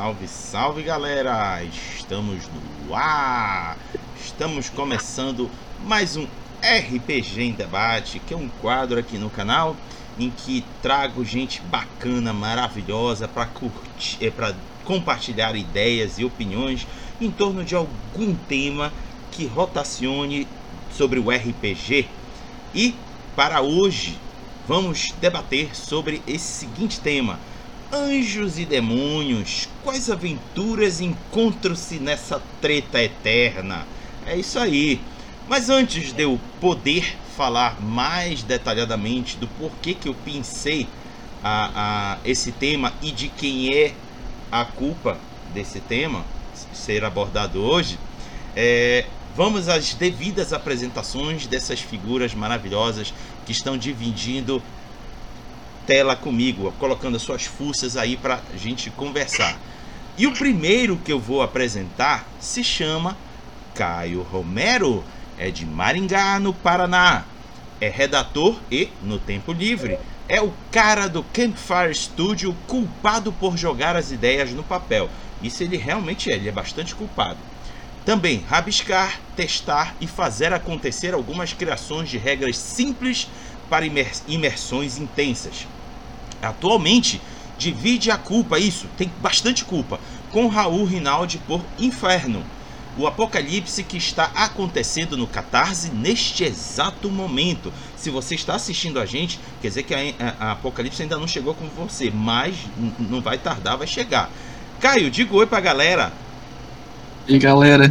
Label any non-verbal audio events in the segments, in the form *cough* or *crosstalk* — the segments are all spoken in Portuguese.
Salve, salve galera! Estamos no ar! Estamos começando mais um RPG em Debate, que é um quadro aqui no canal em que trago gente bacana, maravilhosa para curtir, é, para compartilhar ideias e opiniões em torno de algum tema que rotacione sobre o RPG. E para hoje vamos debater sobre esse seguinte tema: Anjos e demônios, quais aventuras encontram-se nessa treta eterna? É isso aí. Mas antes de eu poder falar mais detalhadamente do porquê que eu pensei a, a esse tema e de quem é a culpa desse tema ser abordado hoje, é, vamos às devidas apresentações dessas figuras maravilhosas que estão dividindo tela comigo, colocando as suas forças aí para a gente conversar. E o primeiro que eu vou apresentar se chama Caio Romero, é de Maringá, no Paraná. É redator e, no tempo livre, é o cara do Campfire Studio culpado por jogar as ideias no papel. Isso ele realmente é, ele é bastante culpado. Também rabiscar, testar e fazer acontecer algumas criações de regras simples para imersões intensas. Atualmente, divide a culpa, isso, tem bastante culpa, com Raul Rinaldi por Inferno, o apocalipse que está acontecendo no Catarse neste exato momento. Se você está assistindo a gente, quer dizer que a, a, a apocalipse ainda não chegou com você, mas não vai tardar, vai chegar. Caio, diga oi pra galera. E galera,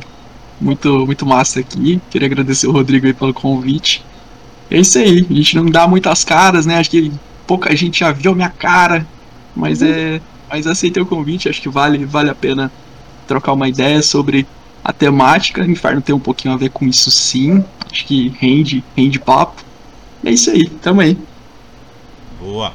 muito, muito massa aqui. Queria agradecer o Rodrigo pelo convite. É isso aí, a gente não dá muitas caras, né? Acho que pouca gente já viu minha cara, mas é, mas aceitei o convite, acho que vale, vale a pena trocar uma ideia sobre a temática. Inferno tem um pouquinho a ver com isso sim. Acho que rende, rende papo. É isso aí, tamo aí. Boa.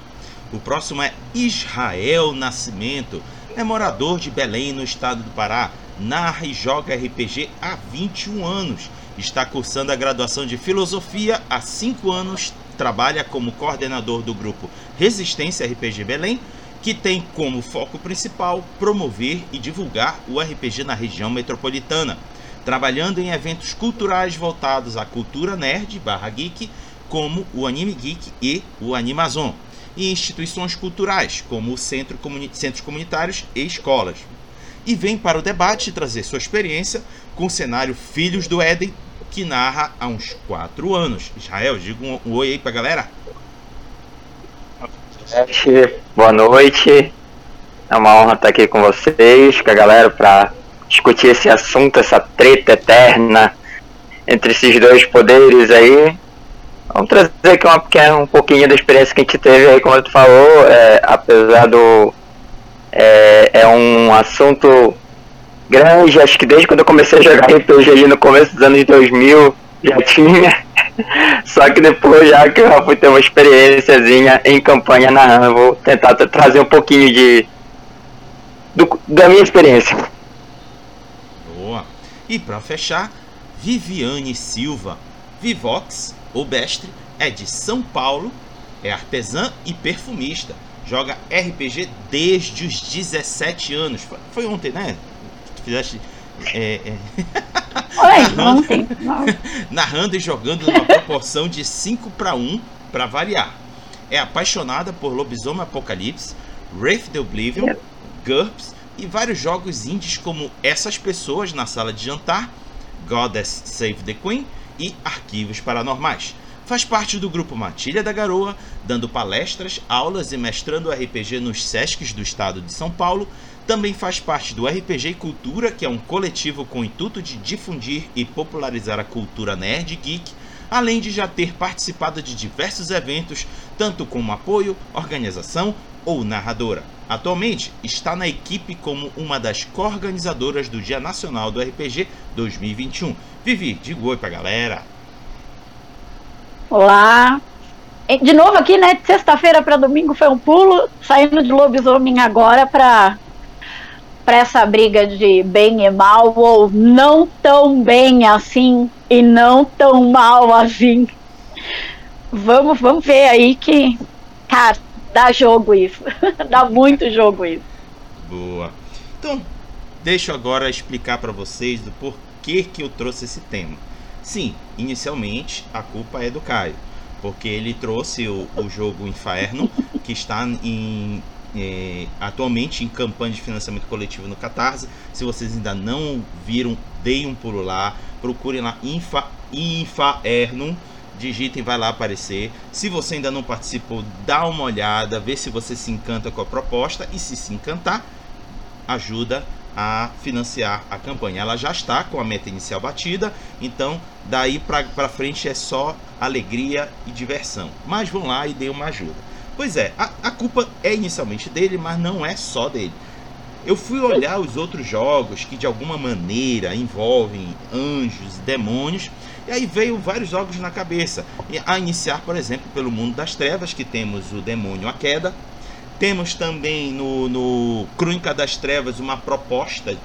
O próximo é Israel Nascimento. É morador de Belém, no estado do Pará. Narra e joga RPG há 21 anos. Está cursando a graduação de Filosofia há 5 anos trabalha como coordenador do grupo Resistência RPG Belém, que tem como foco principal promover e divulgar o RPG na região metropolitana, trabalhando em eventos culturais voltados à cultura nerd barra geek, como o Anime Geek e o Animazon, e instituições culturais, como centro comuni centros comunitários e escolas. E vem para o debate trazer sua experiência com o cenário Filhos do Éden que narra há uns 4 anos. Israel, diga um, um oi aí pra galera. Boa noite. É uma honra estar aqui com vocês, com a galera, para discutir esse assunto, essa treta eterna entre esses dois poderes aí. Vamos trazer aqui uma, é um pouquinho da experiência que a gente teve aí, como tu falou, é, apesar do. É, é um assunto grande, acho que desde quando eu comecei a jogar RPG ali no começo dos anos 2000 já tinha. *laughs* Só que depois já que eu fui ter uma experiênciazinha em campanha narrando, vou tentar trazer um pouquinho de do, da minha experiência. Boa. E para fechar, Viviane Silva, Vivox, ou Bestre, é de São Paulo, é artesã e perfumista. Joga RPG desde os 17 anos. Foi ontem, né? Fizeste. É, é... Oi, narrando, *laughs* narrando e jogando numa proporção de 5 para 1 para variar. É apaixonada por Lobisomem Apocalipse, Wraith the Oblivion, GURPS e vários jogos indies como Essas Pessoas na Sala de Jantar, Goddess Save the Queen e Arquivos Paranormais. Faz parte do grupo Matilha da Garoa, dando palestras, aulas e mestrando RPG nos SESCs do estado de São Paulo também faz parte do RPG Cultura, que é um coletivo com o intuito de difundir e popularizar a cultura nerd geek, além de já ter participado de diversos eventos, tanto como apoio, organização ou narradora. Atualmente está na equipe como uma das co-organizadoras do Dia Nacional do RPG 2021. Vivi, diga oi pra galera. Olá. De novo aqui, né? Sexta-feira para domingo foi um pulo, saindo de lobisomem agora para para essa briga de bem e mal, ou não tão bem assim e não tão mal assim. Vamos, vamos ver aí que, cara, dá jogo isso. *laughs* dá muito jogo isso. Boa. Então, deixo agora explicar para vocês do porquê que eu trouxe esse tema. Sim, inicialmente a culpa é do Caio, porque ele trouxe o, o jogo Inferno, que está em, é, atualmente em campanha de financiamento coletivo no Catarse. Se vocês ainda não viram, deem um pulo lá, procurem lá Infa, Inferno digitem, vai lá aparecer. Se você ainda não participou, dá uma olhada, vê se você se encanta com a proposta e se se encantar, ajuda a financiar a campanha. Ela já está com a meta inicial batida, então daí para frente é só alegria e diversão. Mas vão lá e dê uma ajuda. Pois é, a, a culpa é inicialmente dele, mas não é só dele. Eu fui olhar os outros jogos que de alguma maneira envolvem anjos, demônios, e aí veio vários jogos na cabeça. A iniciar, por exemplo, pelo mundo das trevas, que temos o demônio a queda. Temos também no, no Crônica das Trevas uma proposta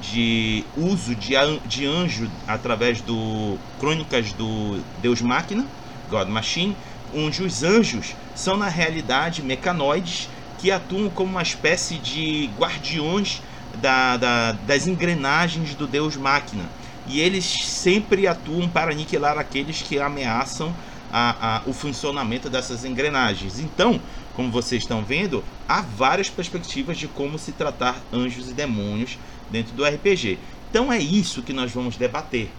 de uso de, de anjo através do Crônicas do Deus Máquina, God Machine, onde os anjos são na realidade mecanoides que atuam como uma espécie de guardiões da, da, das engrenagens do Deus Máquina. E eles sempre atuam para aniquilar aqueles que ameaçam a, a, o funcionamento dessas engrenagens. Então, como vocês estão vendo, há várias perspectivas de como se tratar anjos e demônios dentro do RPG. Então é isso que nós vamos debater.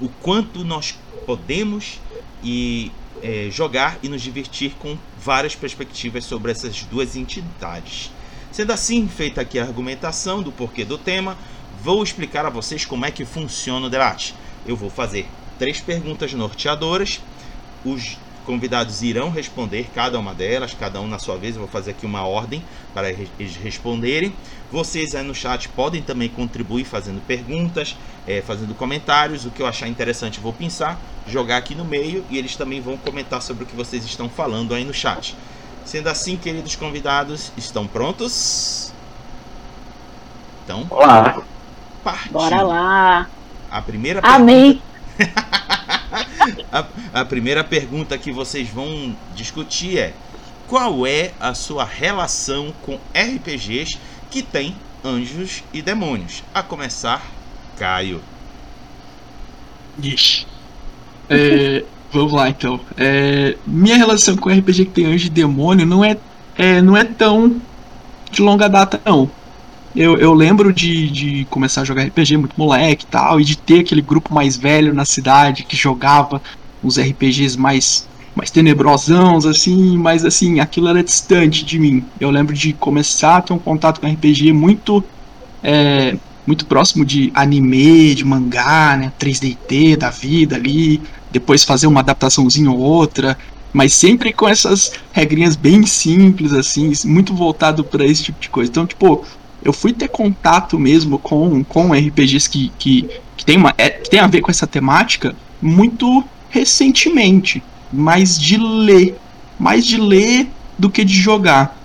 O quanto nós podemos e é, jogar e nos divertir com várias perspectivas sobre essas duas entidades. Sendo assim, feita aqui a argumentação do porquê do tema, vou explicar a vocês como é que funciona o debate. Eu vou fazer três perguntas norteadoras, os convidados irão responder cada uma delas, cada um na sua vez. Eu vou fazer aqui uma ordem para eles responderem. Vocês aí no chat podem também contribuir fazendo perguntas, é, fazendo comentários. O que eu achar interessante, vou pensar, jogar aqui no meio e eles também vão comentar sobre o que vocês estão falando aí no chat. Sendo assim, queridos convidados, estão prontos? Então, Olá. Partiu. Bora lá. A primeira Amém. *laughs* *laughs* a, a primeira pergunta que vocês vão discutir é: qual é a sua relação com RPGs que tem anjos e demônios? A começar, Caio. Ixi. É, vamos lá então. É, minha relação com RPG que tem anjo e demônio não é, é, não é tão de longa data, não. Eu, eu lembro de, de começar a jogar RPG muito moleque e tal, e de ter aquele grupo mais velho na cidade que jogava uns RPGs mais, mais tenebrosãos, assim, mas assim, aquilo era distante de mim. Eu lembro de começar a ter um contato com RPG muito. É, muito próximo de anime, de mangá, né, 3DT da vida ali, depois fazer uma adaptaçãozinha ou outra, mas sempre com essas regrinhas bem simples assim, muito voltado para esse tipo de coisa. Então, tipo, eu fui ter contato mesmo com, com RPGs que, que, que, tem uma, é, que tem a ver com essa temática muito recentemente, mais de ler, mais de ler do que de jogar.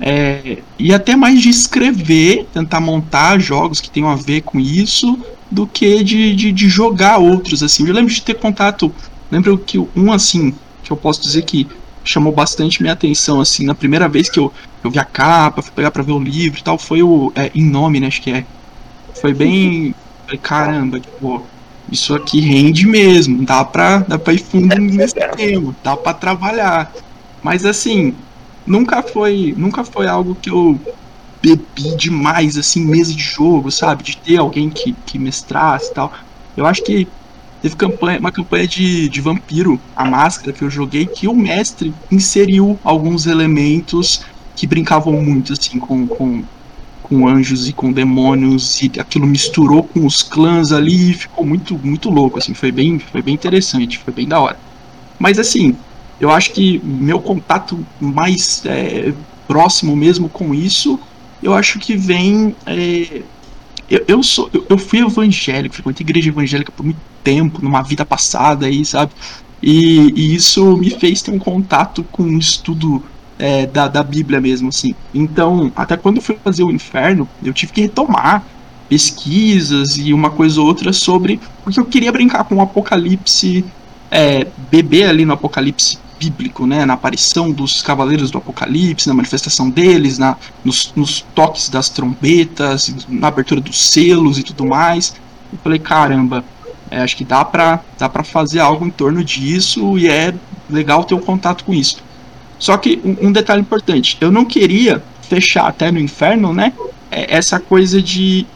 É, e até mais de escrever, tentar montar jogos que tenham a ver com isso, do que de, de, de jogar outros, assim. Eu lembro de ter contato, lembro que um, assim, que eu posso dizer que chamou bastante minha atenção, assim, na primeira vez que eu, eu vi a capa, fui pegar pra ver o livro e tal, foi o é, Em Nome, né, acho que é. Foi bem. Caramba, tipo, isso aqui rende mesmo, dá pra, dá pra ir fundo nesse tema, dá pra trabalhar. Mas assim, nunca foi, nunca foi algo que eu bebi demais, assim, mesa de jogo, sabe? De ter alguém que, que mestrasse e tal. Eu acho que Teve campanha, uma campanha de, de vampiro, a máscara que eu joguei, que o mestre inseriu alguns elementos que brincavam muito assim com, com, com anjos e com demônios e aquilo misturou com os clãs ali e ficou muito muito louco assim, foi bem foi bem interessante, foi bem da hora. Mas assim, eu acho que meu contato mais é, próximo mesmo com isso, eu acho que vem é, eu, eu, sou eu, eu fui evangélico, frequentei igreja evangélica por muito tempo, numa vida passada aí, sabe? E, e isso me fez ter um contato com o estudo é, da, da Bíblia mesmo, assim. Então, até quando eu fui fazer o inferno, eu tive que retomar pesquisas e uma coisa ou outra sobre. Porque eu queria brincar com o Apocalipse, é, beber ali no Apocalipse bíblico, né? Na aparição dos cavaleiros do Apocalipse, na manifestação deles, na, nos, nos toques das trombetas, na abertura dos selos e tudo mais. Eu falei, caramba, é, acho que dá pra, dá fazer algo em torno disso e é legal ter um contato com isso. Só que um, um detalhe importante, eu não queria fechar até no inferno, né? É essa coisa de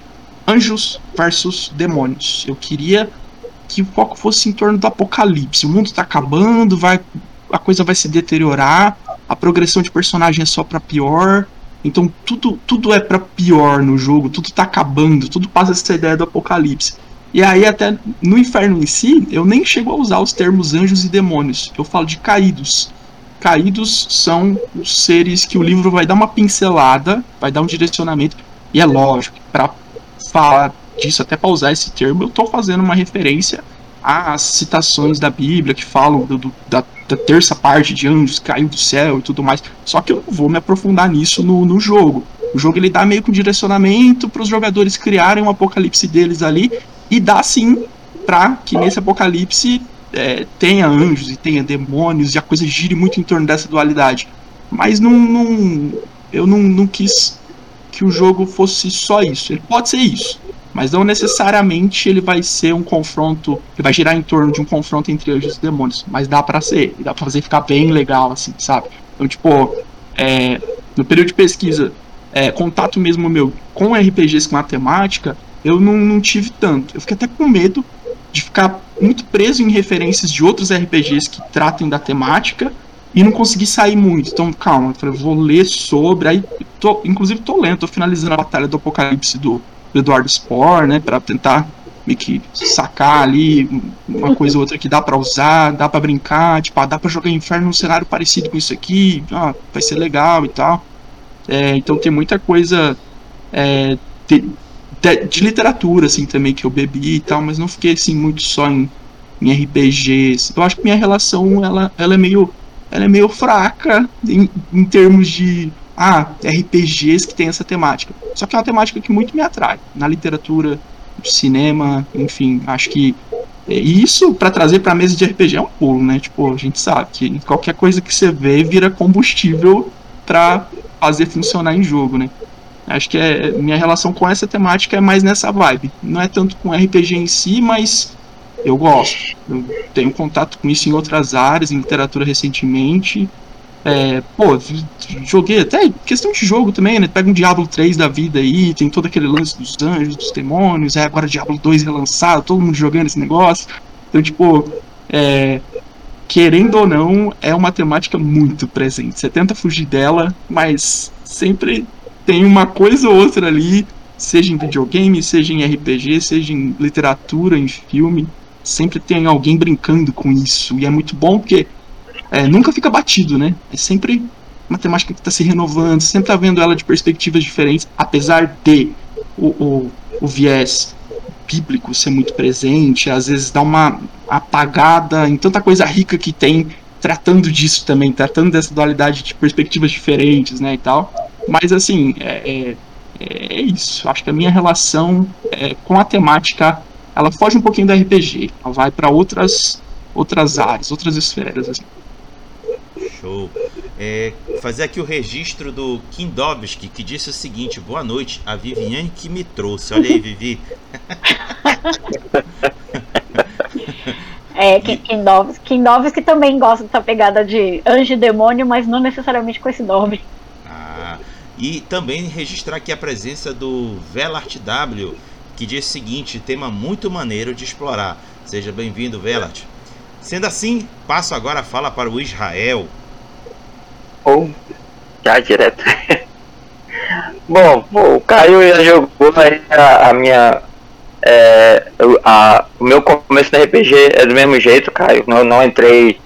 anjos versus demônios. Eu queria que o foco fosse em torno do apocalipse. O mundo tá acabando, vai a coisa vai se deteriorar, a progressão de personagem é só para pior. Então tudo tudo é para pior no jogo, tudo tá acabando, tudo passa essa ideia do apocalipse. E aí até no inferno em si, eu nem chego a usar os termos anjos e demônios. Eu falo de caídos. Caídos são os seres que o livro vai dar uma pincelada, vai dar um direcionamento. E é lógico, para falar disso, até para usar esse termo, eu estou fazendo uma referência às citações da Bíblia que falam do, do, da, terça parte de anjos caiu do céu e tudo mais. Só que eu não vou me aprofundar nisso no, no jogo. O jogo ele dá meio que um direcionamento para os jogadores criarem um apocalipse deles ali e dá sim para que nesse apocalipse é, tenha anjos e tenha demônios e a coisa gire muito em torno dessa dualidade. Mas não, não eu não, não quis que o jogo fosse só isso. Ele pode ser isso, mas não necessariamente ele vai ser um confronto, ele vai girar em torno de um confronto entre anjos e demônios, mas dá para ser, dá para fazer ficar bem legal assim, sabe? Então, tipo, é, no período de pesquisa, é, contato mesmo meu com RPGs com matemática, eu não, não tive tanto. Eu fiquei até com medo de ficar muito preso em referências de outros RPGs que tratem da temática e não consegui sair muito. Então, calma, eu falei, vou ler sobre. Aí, tô, inclusive, tô lendo, tô finalizando a Batalha do Apocalipse do Eduardo Spore, né, para tentar meio que sacar ali uma coisa ou outra que dá para usar, dá para brincar, tipo, ah, dá para jogar Inferno num cenário parecido com isso aqui, ah, vai ser legal e tal. É, então tem muita coisa é, de, de, de, literatura assim também que eu bebi e tal, mas não fiquei assim muito só em, em RPGs. Eu acho que minha relação ela, ela é meio ela é meio fraca em, em termos de ah, RPGs que tem essa temática. Só que é uma temática que muito me atrai. Na literatura, no cinema, enfim, acho que é isso para trazer para mesa de RPG é um pulo, né? Tipo, a gente sabe que qualquer coisa que você vê vira combustível para fazer funcionar em jogo, né? Acho que é minha relação com essa temática é mais nessa vibe. Não é tanto com RPG em si, mas eu gosto. Eu tenho contato com isso em outras áreas, em literatura recentemente. É, pô, joguei até questão de jogo também, né? Pega um Diablo 3 da vida aí, tem todo aquele lance dos anjos, dos demônios, é agora Diablo 2 relançado, todo mundo jogando esse negócio. Então, tipo, é, querendo ou não, é uma temática muito presente. Você tenta fugir dela, mas sempre tem uma coisa ou outra ali, seja em videogame, seja em RPG, seja em literatura, em filme, sempre tem alguém brincando com isso. E é muito bom porque é, nunca fica batido, né? É sempre uma temática que está se renovando, sempre está vendo ela de perspectivas diferentes, apesar de o, o, o viés bíblico ser muito presente, às vezes dá uma apagada em tanta coisa rica que tem tratando disso também, tratando dessa dualidade de perspectivas diferentes, né, e tal. Mas assim, é, é, é isso. Acho que a minha relação é, com a temática ela foge um pouquinho do RPG, ela vai para outras outras áreas, outras esferas. Assim. Show. É, fazer aqui o registro do Kindovski, que disse o seguinte: boa noite, a Viviane que me trouxe. Olha aí, Vivi. *laughs* É, Kindovski, Kindovski também gosta dessa pegada de anjo e demônio, mas não necessariamente com esse nome. Ah, e também registrar aqui a presença do Velart W, que diz o seguinte: tema muito maneiro de explorar. Seja bem-vindo, Velat. Sendo assim, passo agora a fala para o Israel. Ou já direto. *laughs* bom, o Caio já jogou aí a, a minha. É, a, o meu começo no RPG é do mesmo jeito, Caio. Não, não entrei.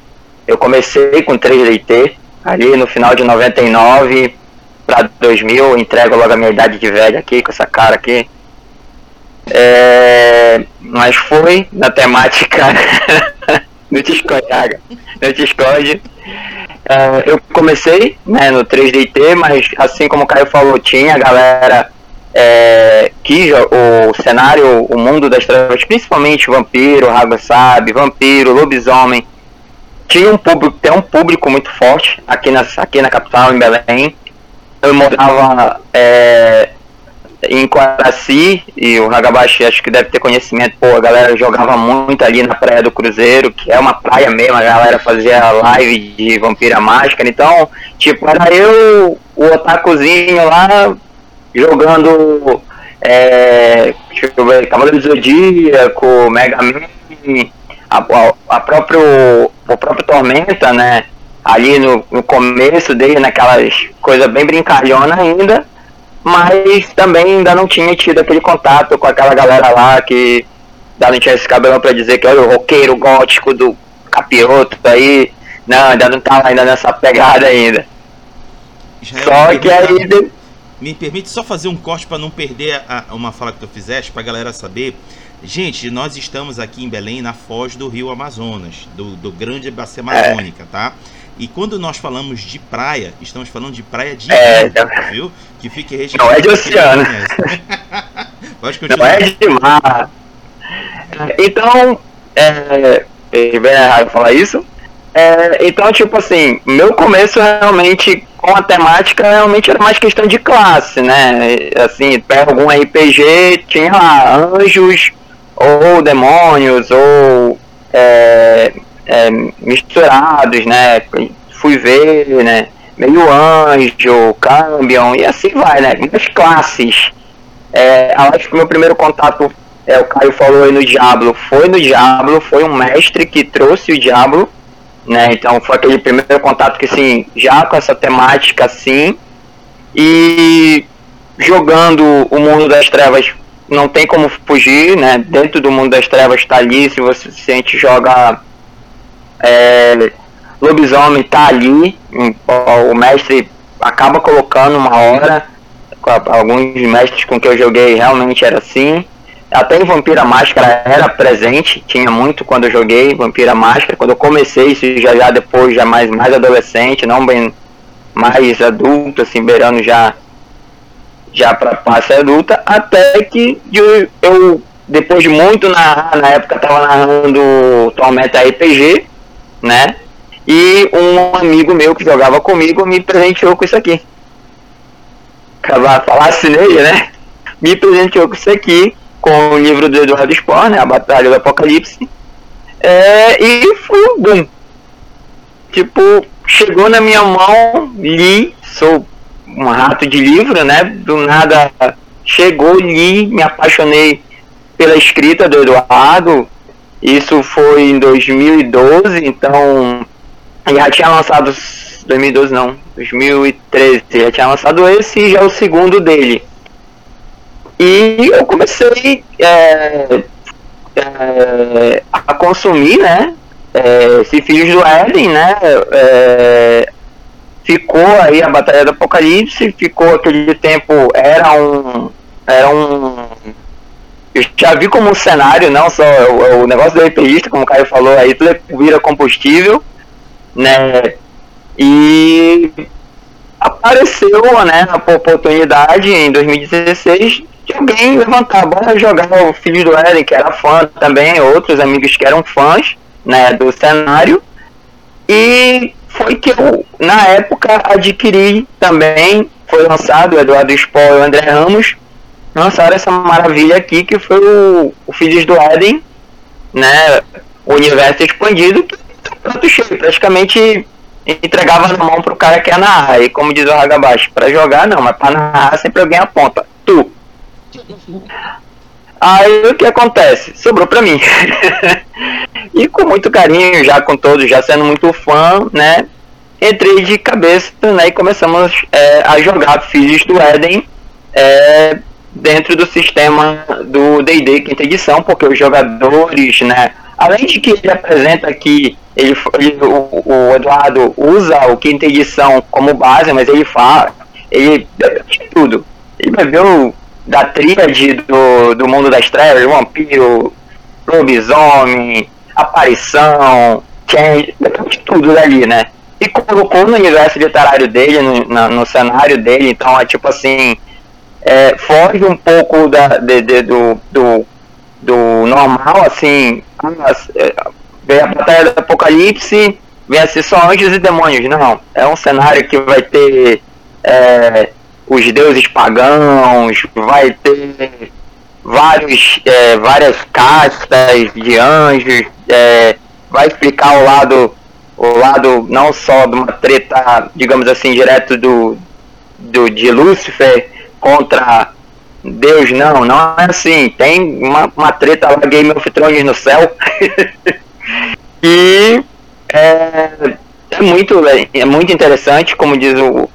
Eu comecei com 3DT, ali no final de 99 para 2000. Entrego logo a minha idade de velho aqui, com essa cara aqui. É, mas foi na temática *laughs* no Discord, no Discord. Uh, eu comecei né, no 3DT, mas assim como o Caio falou, tinha a galera é, que o cenário, o mundo das trevas, principalmente vampiro, Rago Sabe, vampiro, lobisomem, tinha um público, tem um público muito forte aqui na, aqui na capital, em Belém. Eu morava é, em Quaraci e o Hagabashi acho que deve ter conhecimento, pô, a galera jogava muito ali na Praia do Cruzeiro, que é uma praia mesmo, a galera fazia live de Vampira Máscara, então, tipo, era eu, o otakuzinho lá, jogando é, deixa eu ver, Cavaleiro do Zodíaco, Mega Man, a, a, a próprio, o próprio Tormenta, né? Ali no, no começo dele, naquelas coisas bem brincalhona ainda, mas também ainda não tinha tido aquele contato com aquela galera lá que ainda não tinha esse cabelão pra dizer que olha o roqueiro gótico do capiroto aí. Não, ainda não tava ainda nessa pegada ainda. Israel, Só me que aí Me permite só fazer um corte para não perder a- uma fala que tu fizeste, pra galera saber. Gente, nós estamos aqui em Belém, na foz do rio Amazonas, do, do grande bacia amazônica, tá? E quando nós falamos de praia, estamos falando de praia de É, rio, não- viu? Que fique registrado. Não é de oceano. *laughs* Pode Não continuar. é de mar. Então, é, é bem errado falar isso. É, então, tipo assim, meu começo realmente com a temática realmente era mais questão de classe, né? Assim, pega algum RPG, tinha lá anjos, ou demônios, ou é, é, misturados, né? Fui ver, né? Meio anjo, cambion, e assim vai, né? Muitas classes. É, acho que o meu primeiro contato, é, o Caio falou aí no Diablo, foi no Diablo, foi um mestre que trouxe o Diablo, né? Então foi aquele primeiro contato que assim, já com essa temática assim, e jogando o mundo das trevas não tem como fugir, né? Dentro do mundo das trevas está ali, se você se a gente joga é, lobisomem tá ali, o mestre acaba colocando uma hora, alguns mestres com que eu joguei realmente era assim. Até em Vampira Máscara era presente, tinha muito quando eu joguei Vampira Máscara. Quando eu comecei, isso já já depois, já mais, mais adolescente, não bem mais adulto, assim, beirando já já para fase adulta, até que eu, eu, depois de muito narrar, na época tava narrando Tormenta RPG, né? E um amigo meu que jogava comigo me presenteou com isso aqui. Acabar falasse nele, né? Me presenteou com isso aqui, com o livro do Eduardo Spohr, né? A Batalha do Apocalipse. É, e foi um boom. Tipo, chegou na minha mão, li, sou um rato de livro, né? Do nada chegou, li, me apaixonei pela escrita do Eduardo. Isso foi em 2012, então já tinha lançado 2012 não, 2013, já tinha lançado esse e já é o segundo dele. E eu comecei é, é, a consumir, né? É, esse Filhos do Éden, né? É, ficou aí a Batalha do Apocalipse, ficou aquele tempo, era um. Era um. Eu já vi como um cenário, não só o, o negócio do RPGista, como o Caio falou, aí tudo vira combustível, né? E apareceu né, a oportunidade em 2016 de alguém levantar, bora jogar o Filho do Éden, que era fã também, outros amigos que eram fãs né, do cenário. E foi que eu, na época, adquiri também, foi lançado, o Eduardo Spohr e o André Ramos lançaram essa maravilha aqui, que foi o, o Filhos do Éden, né, o universo expandido, que tá prato cheio, praticamente entregava na mão pro cara que ia narrar, e como diz o Hagabashi, pra jogar não, mas pra narrar sempre alguém aponta, tu. Aí o que acontece? Sobrou pra mim. *laughs* e com muito carinho, já com todos, já sendo muito fã, né? Entrei de cabeça né, e começamos é, a jogar Filhos do Éden é, dentro do sistema do D&D quinta edição, porque os jogadores, né? Além de que ele apresenta aqui, ele, ele o, o Eduardo usa o quinta edição como base, mas ele fala, ele bebeu de tudo. Ele bebeu da tríade do, do mundo das trevas, vampiro, lobisomem, aparição, bebeu de tudo dali, né? E colocou no universo literário dele, no, na- no cenário dele, então é tipo assim, é, foge um pouco da, de- de- do, do, do normal, assim, é, veio a Batalha do Apocalipse, venha ser só anjos e demônios, não. É um cenário que vai ter é, os deuses pagãos, vai ter vários, é, várias castas de anjos, é, vai explicar o lado, o lado não só de uma treta, digamos assim, direto do, do de Lúcifer contra Deus, não, não é assim. Tem uma, uma treta lá, Game of Thrones no céu. *laughs* e é, é, muito, é muito interessante, como diz o,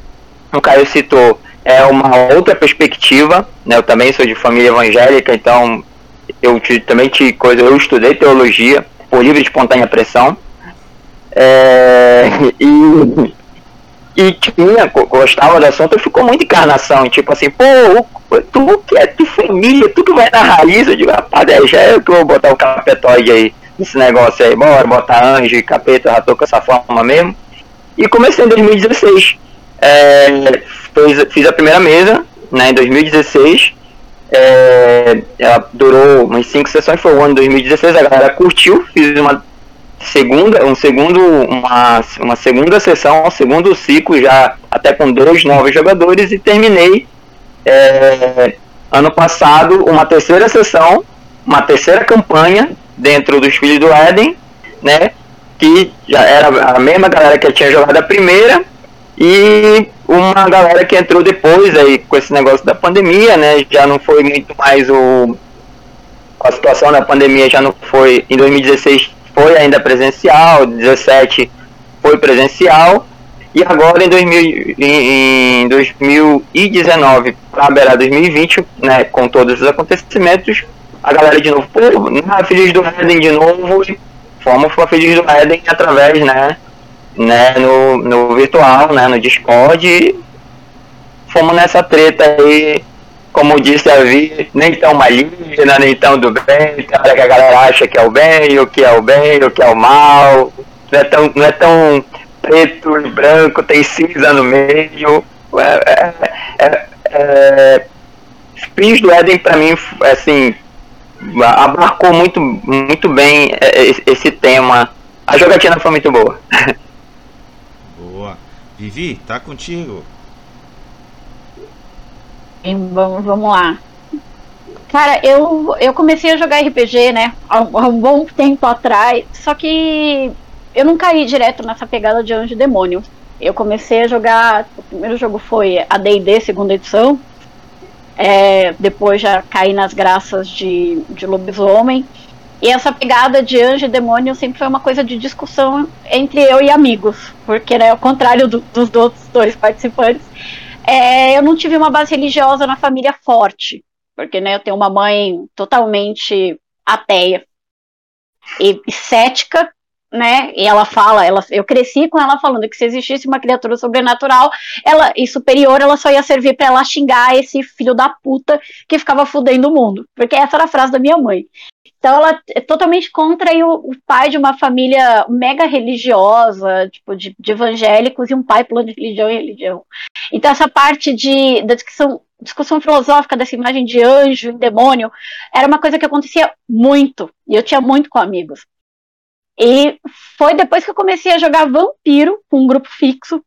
o Caio citou, é uma outra perspectiva, né? Eu também sou de família evangélica, então eu também te coisa, eu estudei teologia por livre de espontânea pressão. É, *laughs* e, e tinha, gostava do assunto, ficou muita encarnação, tipo assim, pô, tu que é de família, tu que vai na raiz, eu digo, rapaz, é, já é eu que vou botar o capetóide aí, nesse negócio aí, bora botar anjo e capeta, já tô com essa forma mesmo. E comecei em 2016. É, fiz, fiz a primeira mesa, né, em 2016. É, ela durou umas 5 sessões, foi o ano de 2016, a galera curtiu, fiz uma segunda, um segundo, uma, uma segunda sessão, um segundo ciclo, já até com dois novos jogadores, e terminei é, ano passado uma terceira sessão, uma terceira campanha dentro dos Filhos do Éden, né? Que já era a mesma galera que tinha jogado a primeira, e uma galera que entrou depois aí com esse negócio da pandemia, né? Já não foi muito mais o a situação da pandemia já não foi em 2016 foi ainda presencial, 17 foi presencial e agora em, 2000, em 2019 para beirar 2020, né, com todos os acontecimentos, a galera de novo, pô, na Feliz do Éden de novo, e fomos para Feliz do Éden através, né, né, no, no virtual, né, no Discord. Fomos nessa treta aí, como disse a Vi, nem tão maligna, nem tão do bem, tem hora que a galera acha que é o bem, o que é o bem, o que é o mal. Não é tão, não é tão preto e branco, tem cinza no meio. É, é, é, é, Filhos do Éden para mim, assim, abarcou muito, muito bem esse tema. A jogatina foi muito boa. *laughs* Vivi, tá contigo. Vamos, vamos lá. Cara, eu, eu comecei a jogar RPG, né, há um, há um, bom tempo atrás, só que eu não caí direto nessa pegada de anjo e demônio. Eu comecei a jogar, o primeiro jogo foi a D&D, segunda edição, é, depois já caí nas graças de, de lobisomem, e essa pegada de anjo e demônio sempre foi uma coisa de discussão entre eu e amigos, porque, né, ao contrário do, dos outros dois participantes, é, eu não tive uma base religiosa na família forte, porque, né, eu tenho uma mãe totalmente ateia e cética, né? E ela fala, ela, eu cresci com ela falando que se existisse uma criatura sobrenatural, ela e superior, ela só ia servir para ela xingar esse filho da puta que ficava fudendo o mundo, porque essa era a frase da minha mãe. Então ela é totalmente contra e o, o pai de uma família mega religiosa, tipo, de, de, evangélicos, e um pai pulando de religião em religião. Então essa parte de, da discussão, discussão filosófica dessa imagem de anjo e demônio era uma coisa que acontecia muito, e eu tinha muito com amigos. E foi depois que eu comecei a jogar Vampiro com um grupo fixo,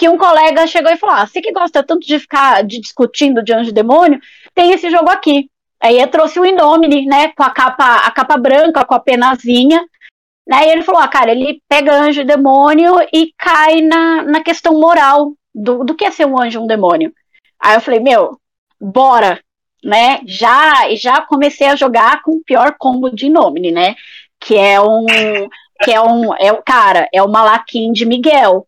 que um colega chegou e falou: ah, você que gosta tanto de ficar de discutindo de anjo e demônio, tem esse jogo aqui. Aí eu trouxe o Indomine, né, com a capa, a capa branca, com a penazinha. Né, e ele falou, ah, cara, ele pega anjo e demônio e cai na, na questão moral do, do que é ser um anjo e um demônio. Aí eu falei, meu, bora, né? Já, já comecei a jogar com o pior combo de Indomine, né? Que é um, que é um, é cara, é o Malaquim de Miguel,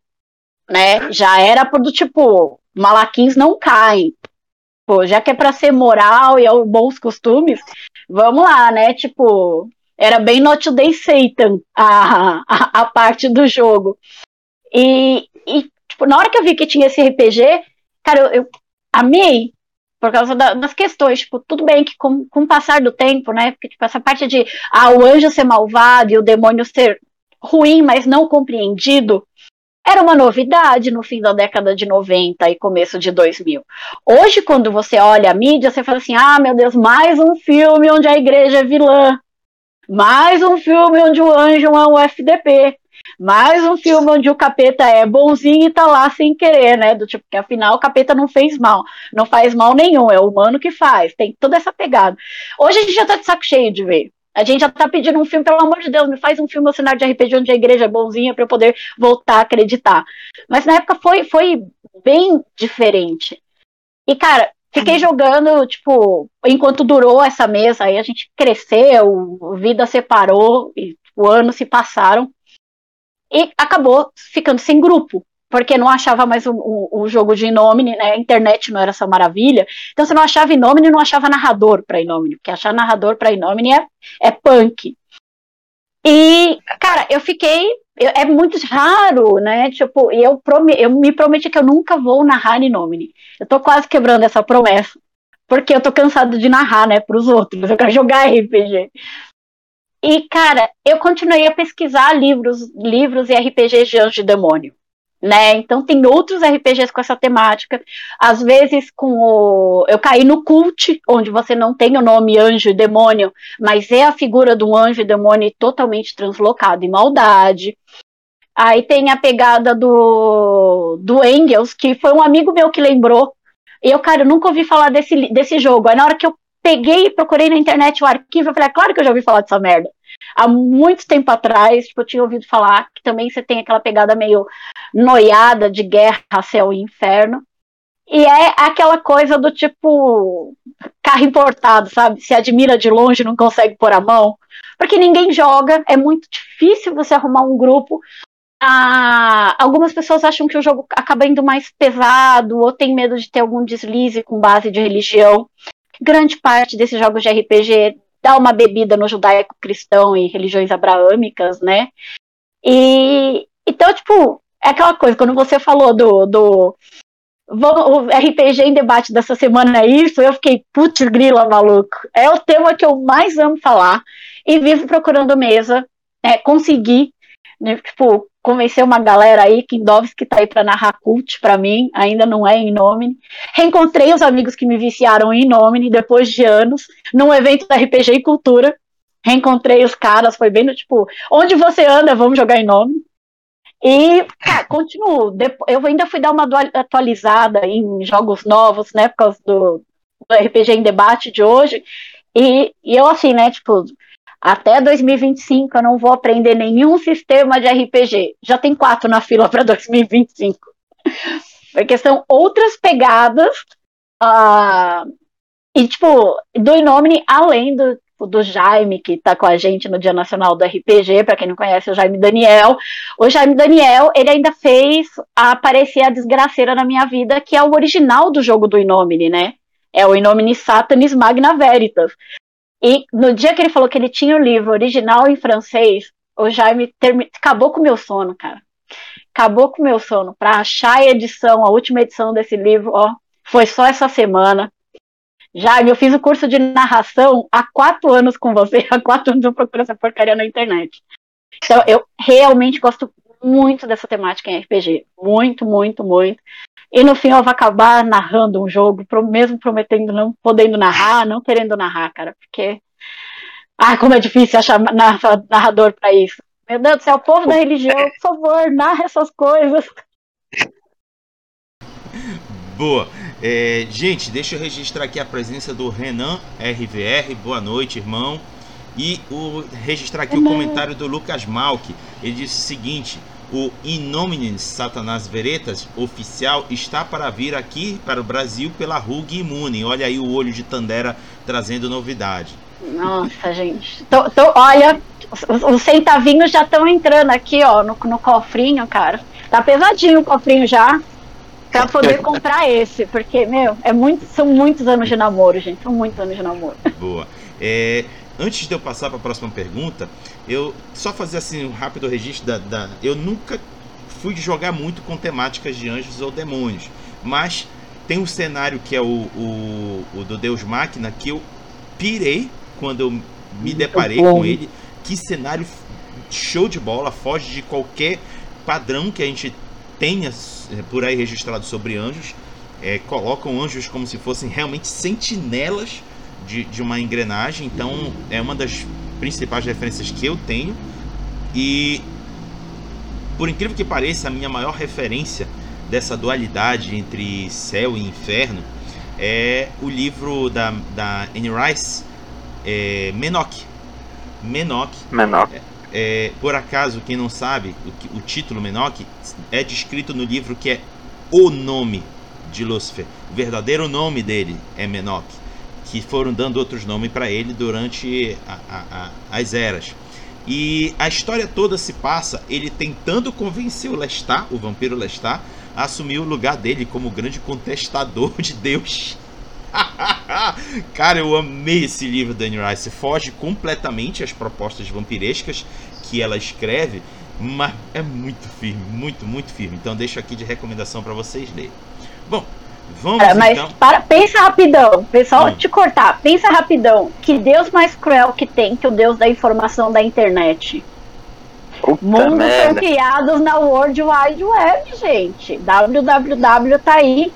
né? Já era do tipo, Malaquins não caem, Já que é para ser moral e aos bons costumes, vamos lá, né? Tipo, era bem Not Day Satan a, a, a, parte do jogo. E, e, tipo, na hora que eu vi que tinha esse RPG, cara, eu, eu amei por causa da, das questões, tipo, tudo bem que com, com o passar do tempo, né, porque, tipo, essa parte de, ah, o anjo ser malvado e o demônio ser ruim, mas não compreendido, era uma novidade no fim da década de 90 e começo de 2000. Hoje, quando você olha a mídia, você fala assim: ah, meu Deus, mais um filme onde a igreja é vilã. Mais um filme onde o anjo é um FDP. Mais um filme onde o capeta é bonzinho e tá lá sem querer, né? Do tipo, que afinal o capeta não fez mal. Não faz mal nenhum, é o humano que faz. Tem toda essa pegada. Hoje a gente já tá de saco cheio de ver. A gente já tá pedindo um filme, pelo amor de Deus, me faz um filme ao cenário de RPG onde a igreja é bonzinha para eu poder voltar a acreditar. Mas na época foi, foi bem diferente. E, cara, fiquei jogando, tipo, enquanto durou essa mesa, aí a gente cresceu, vida separou, e o ano se passaram. E acabou ficando sem grupo porque não achava mais o, o, o, jogo de Inomine, né? A internet não era essa maravilha. Então você não achava Inomine não achava narrador para Inomine, porque achar narrador para Inomine é, é punk. E, cara, eu fiquei. é muito raro, né? Tipo, eu, prome, eu me prometi que eu nunca vou narrar Inomine. Eu tô quase quebrando essa promessa. Porque eu tô cansado de narrar, né, pros outros. Eu quero jogar RPG. E, cara, eu continuei a pesquisar livros, livros e RPGs de Anjo e Demônio né? Então tem outros RPGs com essa temática. Às vezes com o eu caí no cult, onde você não tem o nome anjo e demônio, mas é a figura do anjo e demônio totalmente translocado em maldade. Aí tem a pegada do do Engels, que foi um amigo meu que lembrou. E eu, cara, eu nunca ouvi falar desse, desse jogo. Aí na hora que eu peguei e procurei na internet o arquivo, eu falei, é claro que eu já ouvi falar dessa merda há muito tempo atrás, tipo, eu tinha ouvido falar que também você tem aquela pegada meio noiada de guerra, céu e inferno. E é aquela coisa do tipo carro importado, sabe? Se admira de longe, não consegue pôr a mão. Porque ninguém joga, é muito difícil você arrumar um grupo. Ah, algumas pessoas acham que o jogo acaba indo mais pesado ou tem medo de ter algum deslize com base de religião. Grande parte desses jogos de RPG dá uma bebida no judaico-cristão e religiões abraâmicas, né? E então, tipo, é aquela coisa, quando você falou do, do o RPG em debate dessa semana é isso, eu fiquei, putz, grila, maluco. É o tema que eu mais amo falar e vivo procurando mesa, né, conseguir, né, tipo, convencer uma galera aí, Kindovski tá aí para narrar cult para mim, ainda não é em nome. Reencontrei os amigos que me viciaram em nome depois de anos, num evento da RPG e Cultura. Reencontrei os caras, foi bem no tipo, onde você anda, vamos jogar em nome. E, continuo. Eu ainda fui dar uma atualizada em jogos novos, né, por causa do, do RPG em debate de hoje. E, e eu, assim, né, tipo, até 2025 eu não vou aprender nenhum sistema de RPG. Já tem quatro na fila para 2025. Porque são outras pegadas. Uh, e, tipo, do Inomine, além do, do Jaime, que está com a gente no Dia Nacional do RPG, para quem não conhece, o Jaime Daniel. O Jaime Daniel, ele ainda fez aparecer a desgraceira na minha vida, que é o original do jogo do Inomine, né? É o Inomine Satanis Magna Veritas. E no dia que ele falou que ele tinha o livro original em francês, o Jaime termi... acabou com o meu sono, cara. Acabou com o meu sono. Para achar a edição, a última edição desse livro, ó, foi só essa semana. Jaime, eu fiz o curso de narração há quatro anos com você. *laughs* Há quatro anos eu procuro essa porcaria na internet. Então, eu realmente gosto muito dessa temática em RPG. Muito, muito, muito. E no eu vou acabar narrando um jogo, mesmo prometendo não podendo narrar, não querendo narrar, cara, porque. Ah, como é difícil achar narrador para isso. Meu Deus do céu, o povo da religião, por favor, narra essas coisas. Boa. É, gente, deixa eu registrar aqui a presença do Renan RVR. Boa noite, irmão. E o, registrar aqui Renan. o comentário do Lucas Malk. Ele disse o seguinte: o Inominis Satanás Veretas oficial está para vir aqui para o Brasil pela RUG Imune. Olha aí o olho de Tandera trazendo novidade. Nossa, gente. Tô, tô, olha, os, os, centavinhos já estão entrando aqui, ó, no, no cofrinho, cara. Tá pesadinho o cofrinho já. Pra poder *laughs* comprar esse, porque, meu, é muito, são muitos anos de namoro, gente. São muitos anos de namoro. Boa. É, antes de eu passar para a próxima pergunta, eu só fazer assim um rápido registro da, da, eu nunca fui jogar muito com temáticas de anjos ou demônios, mas tem um cenário que é o, o, o do Deus Máquina que eu pirei quando eu me deparei com ele. Que cenário show de bola, foge de qualquer padrão que a gente tenha eh, por aí registrado sobre anjos. É, colocam anjos como se fossem realmente sentinelas de, de uma engrenagem. Então é uma das principais referências que eu tenho. E por incrível que pareça, a minha maior referência dessa dualidade entre céu e inferno é o livro da, da Anne Rice, é, Menok. Menok. Menok. É, por acaso, quem não sabe, o, o título Menok é descrito no livro que é o nome de Lúcifer. O verdadeiro nome dele é Menok, que foram dando outros nomes para ele durante a, a, a, as eras. E a história toda se passa ele tentando convencer o Lestat, o vampiro Lestat, a assumir o lugar dele como grande contestador de Deus. *laughs* Cara, eu amei esse livro da Anne Rice. Foge completamente às propostas vampirescas que ela escreve, mas é muito firme, muito, muito firme. Então deixo aqui de recomendação para vocês lerem. Bom, vamos é, mas então. Para, pensa rapidão, pessoal, Hum. te cortar. Pensa rapidão. Que Deus mais cruel que tem que o Deus da informação da internet. Puta Mundos são merda. criados na World Wide Web, gente. www tá aí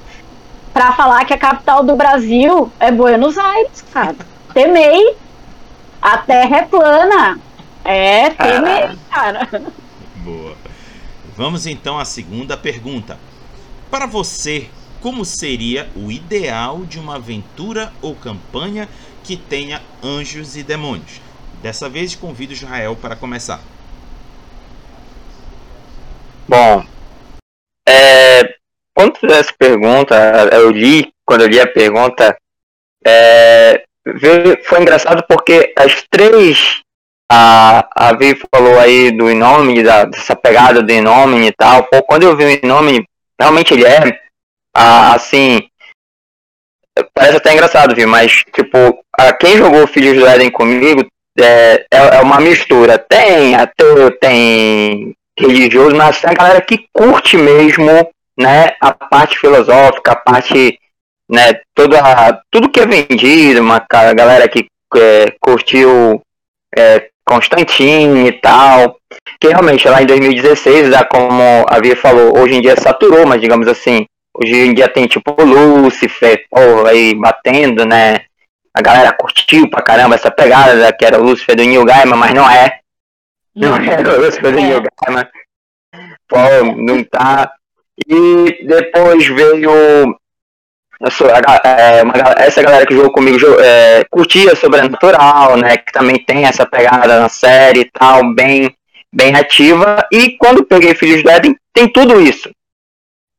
pra falar que a capital do Brasil é Buenos Aires, cara. Temei. A terra é plana. É, temei, cara. Boa. Vamos então à segunda pergunta. Para você, como seria o ideal de uma aventura ou campanha que tenha anjos e demônios? Dessa vez convido Israel para começar. Bom, é, quando fizer essa pergunta, eu li, quando eu li a pergunta, é, foi engraçado porque as três, a, a Vi falou aí do Inomine, da, dessa pegada do Inomine e tal, pô, quando eu vi o Inomine, realmente ele é, ah, assim, parece até engraçado, viu, mas, tipo, a, quem jogou Filhos do Éden comigo, é, é, é uma mistura, tem ateu, tem religioso, mas tem a galera que curte mesmo, né, a parte filosófica, a parte, né, toda, tudo que é vendido, uma ca- galera que é, curtiu é, Constantine e tal, que realmente lá em 2016, já como a Via falou, hoje em dia saturou, mas digamos assim, hoje em dia tem tipo Lúcifer, porra, aí batendo, né, a galera curtiu pra caramba essa pegada, que era o Lúcifer do Neil Gaiman, mas não é, não era o Lúcifer do É. Neil Gaiman. Pô, não tá. E depois veio. sou- é, uma essa galera que jogou comigo é, curtia Sobrenatural, né? Que também tem essa pegada na série e tal, bem, bem ativa. E quando peguei Filhos do Éden, tem tudo isso.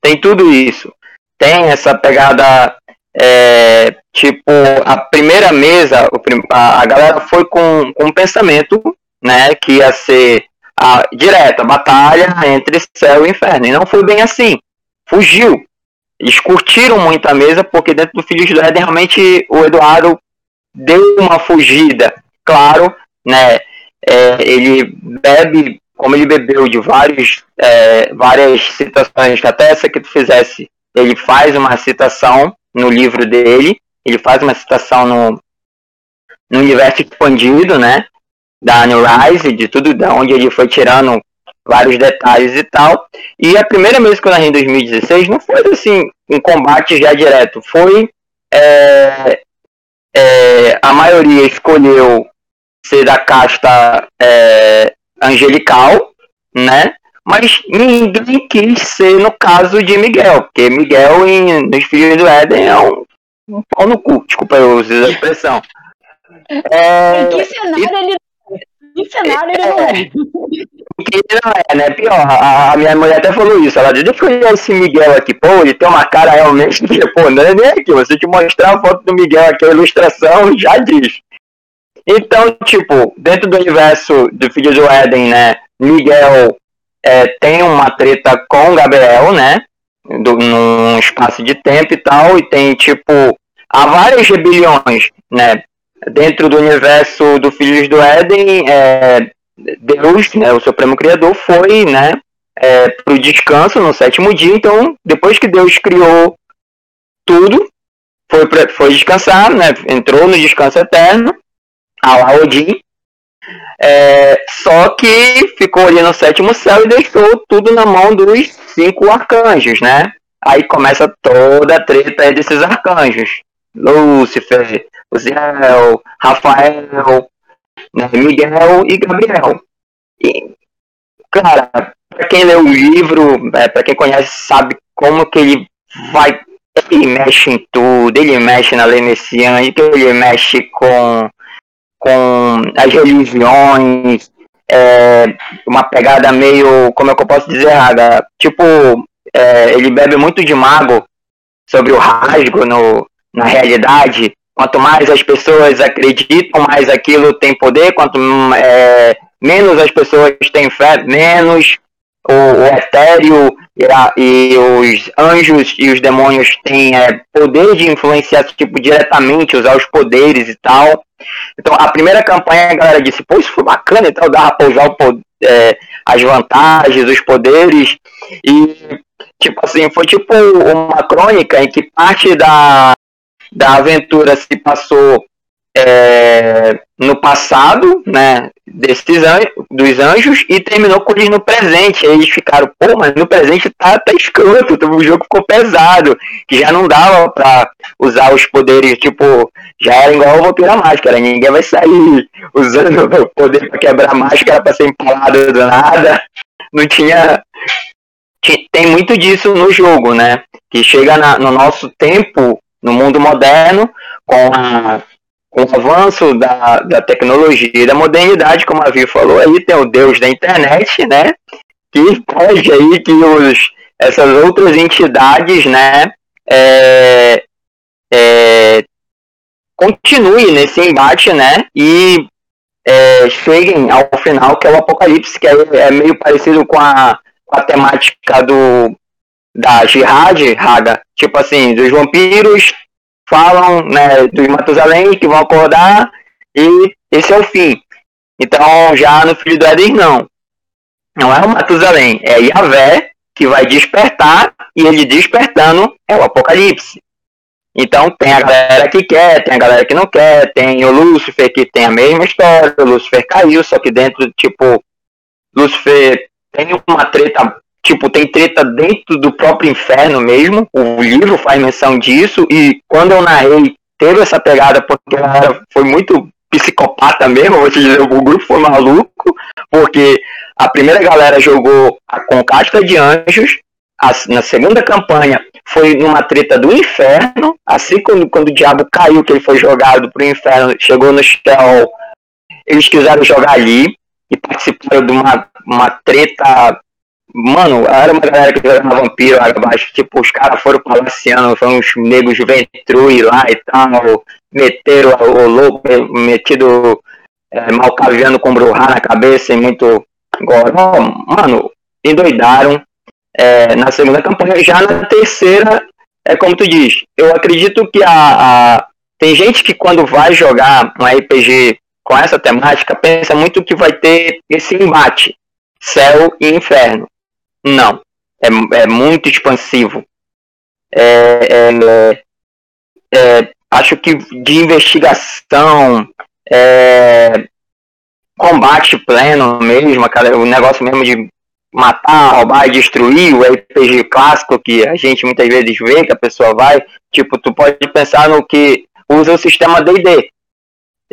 Tem tudo isso. Tem essa pegada. é, tipo, a primeira mesa, a, galera foi com, com um pensamento, né? Que ia ser a direta batalha entre céu e inferno. E não foi bem assim. Fugiu. Eles curtiram muito a mesa, porque dentro do Filhos do Éden, realmente o Eduardo deu uma fugida. Claro, né? é, ele bebe, como ele bebeu de vários, é, várias citações, até essa que tu fizesse, ele faz uma citação no livro dele, ele faz uma citação no, no universo expandido, né? da New Rise, de tudo, da onde ele foi tirando vários detalhes e tal. E a primeira vez que eu narrei em 2016 não foi assim, um combate já direto, foi é, é, a maioria escolheu ser da casta é, angelical, né? Mas ninguém quis ser no caso de Miguel, porque Miguel em, nos Filhos do Éden é um, um pau no cu, desculpa eu usar a expressão. É, Em que cenário ele em que cenário ele não é? que não é, né? Pior, a, a minha mulher até falou isso. Ela disse, deixa eu olhar esse Miguel aqui. Pô, ele tem uma cara realmente pô, não é nem aqui. Você te mostrar a foto do Miguel aqui, a ilustração, já diz. Então, tipo, dentro do universo do Filhos do Éden, né? Miguel é, tem uma treta com Gabriel, né? Do, num espaço de tempo e tal. E tem, tipo, há várias rebeliões, né? Dentro do universo do Filhos do Éden, é, Deus, né, o Supremo Criador, foi, né, é, pro descanso no sétimo dia. Então, depois que Deus criou tudo, foi, pra, foi descansar, né, entrou no descanso eterno, a Odin. É, só que ficou ali no sétimo céu e deixou tudo na mão dos cinco arcanjos, né? Aí começa toda a treta desses arcanjos. Lúcifer, Uziel, Rafael, né, Miguel e Gabriel. E, cara, para quem lê o livro, é, para quem conhece, sabe como que ele vai. Ele mexe em tudo, ele mexe na lei ele mexe com, com as religiões, é, uma pegada meio. Como é que eu posso dizer, Raga? Tipo, é, ele bebe muito de mago sobre o rasgo no, na realidade. Quanto mais as pessoas acreditam, mais aquilo tem poder. Quanto é, menos as pessoas têm fé, menos o, o etéreo e, os anjos e os demônios têm é, poder de influenciar tipo diretamente, usar os poderes e tal. Então a primeira campanha a galera disse, pô, isso foi bacana e tal, dava pra usar o, é, as vantagens, os poderes. E tipo assim, foi tipo uma crônica em que parte da, da aventura se passou é, no passado, né, desses anjos, dos anjos, e terminou com eles no presente. Aí eles ficaram, pô, mas no presente tá, tá escroto, *laughs* o jogo ficou pesado, que já não dava pra usar os poderes, tipo, já era igual o Vampira Máscara, ninguém vai sair *laughs* usando o poder pra quebrar a máscara pra ser empalado do nada. Não tinha. Tem muito disso no jogo, né? Que chega na, no nosso tempo, no mundo moderno, com a com o avanço da, da tecnologia e da modernidade, como a Vi falou, aí tem o Deus da internet, né? Que pede aí que os, essas outras entidades, né? É, é, continue nesse embate, né? E é, cheguem ao final, que é o Apocalipse, que é, é meio parecido com a, com a temática do da Jihad, Raga, tipo assim, dos vampiros falam né, dos Matusalém que vão acordar e esse é o fim. Então, já no Filho do Éden, não. Não é o Matusalém, é Yahvé que vai despertar e ele despertando é o Apocalipse. Então, tem a galera que quer, tem a galera que não quer, tem o Lúcifer que tem a mesma história, o Lúcifer caiu, só que dentro, tipo, Lúcifer tem uma treta tipo, tem treta dentro do próprio inferno mesmo. O livro faz menção disso. E quando eu narrei, teve essa pegada, porque ela foi muito psicopata mesmo. Vou te dizer, o grupo foi maluco, porque a primeira galera jogou com casca de anjos. A, na segunda campanha foi numa treta do inferno. Assim quando, quando o diabo caiu, que ele foi jogado pro inferno, chegou no céu, eles quiseram jogar ali e participaram de uma, uma treta Mano, era uma galera que jogava vampiro lá abaixo, tipo, os caras foram palaciando, foram uns negros ventrui lá e tal, meteram o louco, metido é, malcaviando com bruhá na cabeça e muito goró. Mano, endoidaram é, na segunda campanha. Já na terceira, é como tu diz, eu acredito que a, a tem gente que quando vai jogar um RPG com essa temática, pensa muito que vai ter esse embate, céu e inferno. Não. É, é muito expansivo. É, é, é, acho que de investigação, é, combate pleno mesmo, o negócio mesmo de matar, roubar e destruir, o RPG clássico que a gente muitas vezes vê que a pessoa vai, tipo, tu pode pensar no que usa o sistema D&D.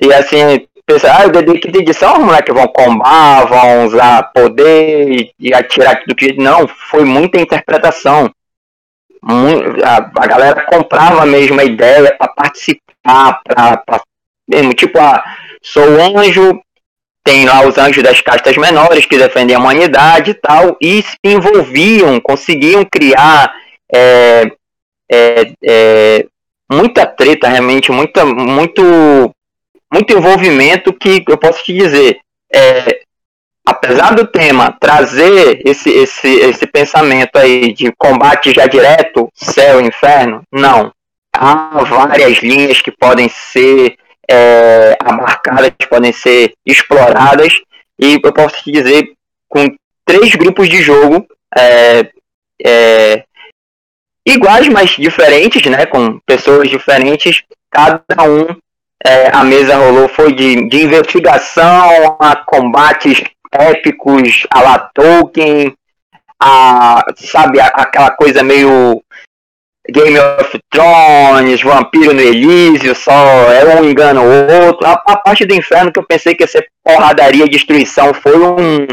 E assim, pensar, ah, o DD quinta edição, os moleques vão combar, vão usar poder e atirar tudo que. Não, foi muita interpretação. A, a galera comprava mesmo a ideia para participar, pra, pra, mesmo, tipo, ah, sou anjo, tem lá os anjos das castas menores que defendem a humanidade e tal, e se envolviam, conseguiam criar é, é, é, muita treta, realmente, muita, muito muito envolvimento que eu posso te dizer. É, apesar do tema trazer esse, esse, esse pensamento aí de combate já direto, céu e inferno, não. Há várias linhas que podem ser é, abarcadas, que podem ser exploradas, e eu posso te dizer, com três grupos de jogo é, é, iguais, mas diferentes, né, com pessoas diferentes, cada um é, a mesa rolou foi de, de investigação a combates épicos a la Tolkien, a, sabe, a, aquela coisa meio Game of Thrones, Vampiro no Elísio, só é um engano o outro. A, a, parte do inferno que eu pensei que ia ser porradaria, destruição, foi um,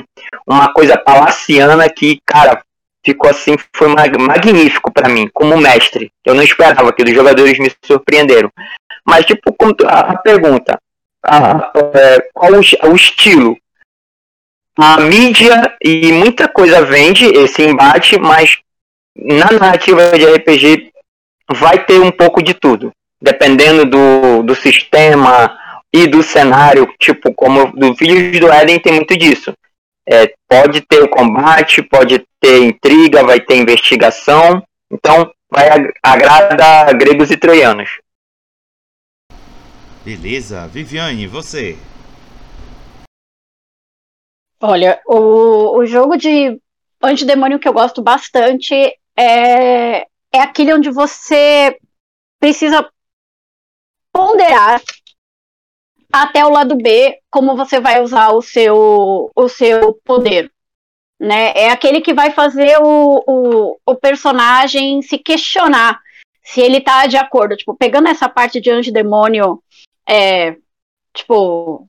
uma coisa palaciana que, cara, ficou assim, foi magnífico para mim, como mestre. Eu não esperava que os jogadores me surpreenderam. Mas, tipo, a, pergunta, a, é, qual o, o estilo? A mídia e muita coisa vende esse embate, mas na narrativa de RPG vai ter um pouco de tudo. Dependendo do, do sistema e do cenário, tipo, como do Filhos do Éden tem muito disso. É, pode ter o combate, pode ter intriga, vai ter investigação. Então, vai agradar gregos e troianos. Beleza. Viviane, você? Olha, o, o jogo de antidemônio que eu gosto bastante é, é aquele onde você precisa ponderar até o lado B como você vai usar o seu, o seu poder. Né? É aquele que vai fazer o, o, o personagem se questionar se ele está de acordo. Tipo, pegando essa parte de anjo-demônio, é, tipo,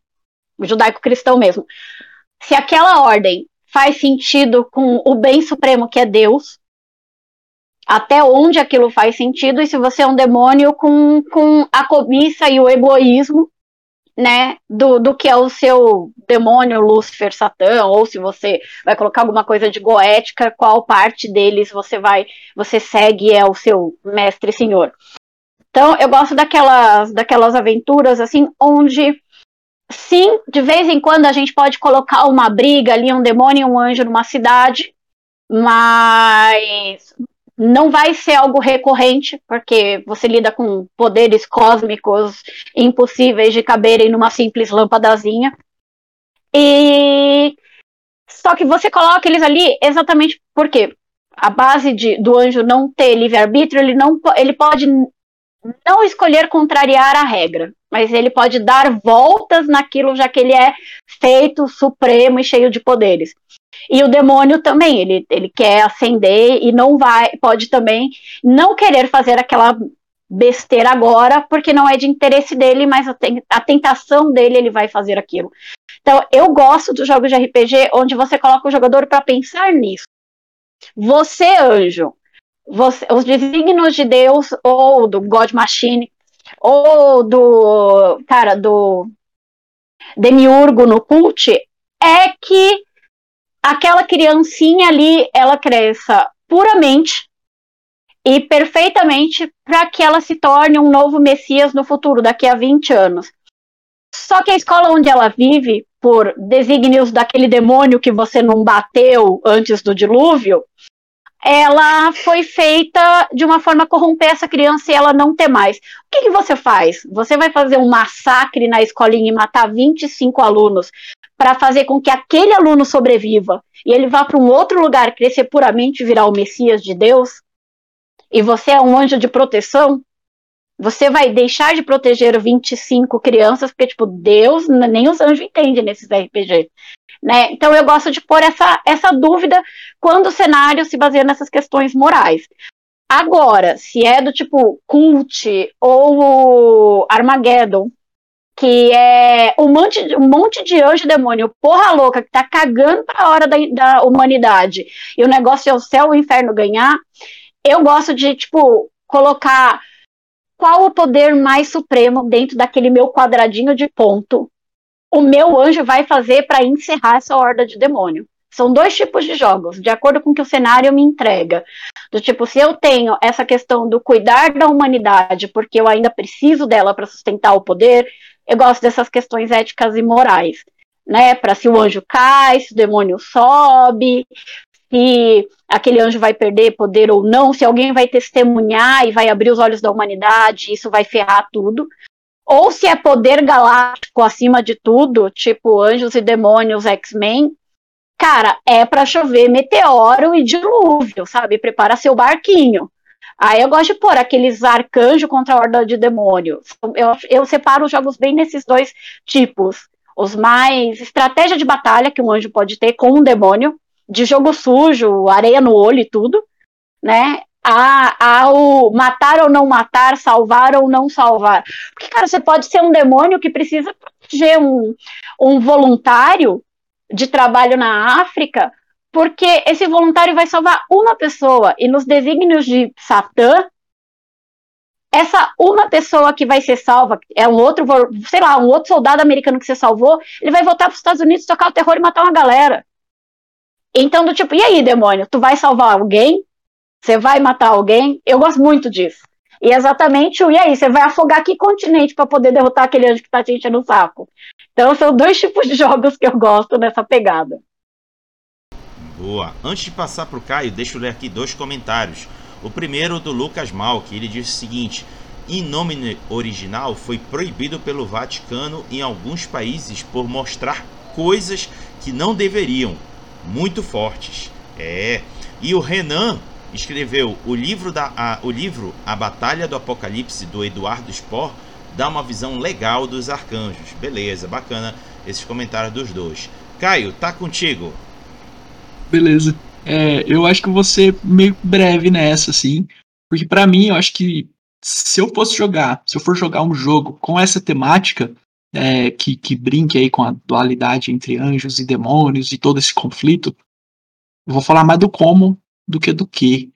judaico-cristão mesmo. Se aquela ordem faz sentido com o bem supremo que é Deus, até onde aquilo faz sentido, e se você é um demônio com, com a cobiça e o egoísmo, né, do, do que é o seu demônio, Lúcifer, Satã, ou se você vai colocar alguma coisa de goética, qual parte deles você vai, você segue é o seu mestre senhor. Então, eu gosto daquelas, daquelas aventuras, assim, onde, sim, de vez em quando a gente pode colocar uma briga ali, um demônio e um anjo numa cidade, mas não vai ser algo recorrente, porque você lida com poderes cósmicos impossíveis de caberem numa simples lâmpadazinha. E só que você coloca eles ali exatamente porque a base de, do anjo não ter livre-arbítrio, ele não ele pode não escolher contrariar a regra, mas ele pode dar voltas naquilo já que ele é feito supremo e cheio de poderes. E o demônio também, ele, ele quer ascender e não vai, pode também não querer fazer aquela besteira agora, porque não é de interesse dele, mas a, a tentação dele, ele vai fazer aquilo. Então, eu gosto dos jogos de RPG onde você coloca o jogador para pensar nisso. Você, anjo, você, os desígnios de Deus ou do God Machine ou do cara do demiurgo no cult é que aquela criancinha ali ela cresça puramente e perfeitamente para que ela se torne um novo Messias no futuro, daqui a 20 anos. Só que a escola onde ela vive, por desígnios daquele demônio que você não bateu antes do dilúvio, ela foi feita de uma forma a corromper essa criança e ela não ter mais. O que, que você faz? Você vai fazer um massacre na escolinha e matar 25 alunos para fazer com que aquele aluno sobreviva e ele vá para um outro lugar crescer puramente virar o Messias de Deus? E você é um anjo de proteção? Você vai deixar de proteger 25 crianças, porque, tipo, Deus, nem os anjos entendem nesses RPG. Né? Então eu gosto de pôr essa, essa dúvida quando o cenário se baseia nessas questões morais. Agora, se é do tipo Cult ou Armageddon, que é um monte, um monte de anjo demônio, porra louca, que tá cagando pra hora da, da humanidade, e o negócio é o céu e o inferno ganhar, eu gosto de, tipo, colocar qual o poder mais supremo dentro daquele meu quadradinho de ponto o meu anjo vai fazer para encerrar essa horda de demônio. São dois tipos de jogos, de acordo com que o cenário me entrega. Do tipo, se eu tenho essa questão do cuidar da humanidade, porque eu ainda preciso dela para sustentar o poder, eu gosto dessas questões éticas e morais. Né, para se o anjo cai, se o demônio sobe, se aquele anjo vai perder poder ou não, se alguém vai testemunhar e vai abrir os olhos da humanidade, isso vai ferrar tudo ou se é poder galáctico acima de tudo, tipo anjos e demônios X-Men, cara, é para chover meteoro e dilúvio, sabe? Prepara seu barquinho. Aí eu gosto de pôr aqueles arcanjos contra a horda de demônios. Eu, eu separo os jogos bem nesses dois tipos. Os mais estratégia de batalha que um anjo pode ter com um demônio, de jogo sujo, areia no olho e tudo, né? A, ao matar ou não matar, salvar ou não salvar. Porque, cara, você pode ser um demônio que precisa proteger um, um voluntário de trabalho na África, porque esse voluntário vai salvar uma pessoa, e nos desígnios de Satã, essa uma pessoa que vai ser salva, é um outro, sei lá, um outro soldado americano que você salvou, ele vai voltar para os Estados Unidos, tocar o terror e matar uma galera. Então, do tipo, e aí, demônio, tu vai salvar alguém? Você vai matar alguém? Eu gosto muito disso. E exatamente o e aí, você vai afogar que continente para poder derrotar aquele anjo que tá te enchendo o saco? Então são dois *laughs* tipos de jogos que eu gosto nessa pegada. Boa. Antes de passar pro Caio, deixa eu ler aqui dois comentários. O primeiro do Lucas Mal, que ele diz o seguinte: em nome original foi proibido pelo Vaticano em alguns países por mostrar coisas que não deveriam, muito fortes. É. E o Renan escreveu o livro, da, a, o livro A Batalha do Apocalipse, do Eduardo Spohr, dá uma visão legal dos arcanjos. Beleza, bacana esses comentários dos dois. Caio, tá contigo. Beleza. É, eu acho que eu vou ser meio breve nessa, assim. Porque para mim, eu acho que se eu fosse jogar, se eu for jogar um jogo com essa temática, é, que, que brinque aí com a dualidade entre anjos e demônios e todo esse conflito, eu vou falar mais do como do que do que.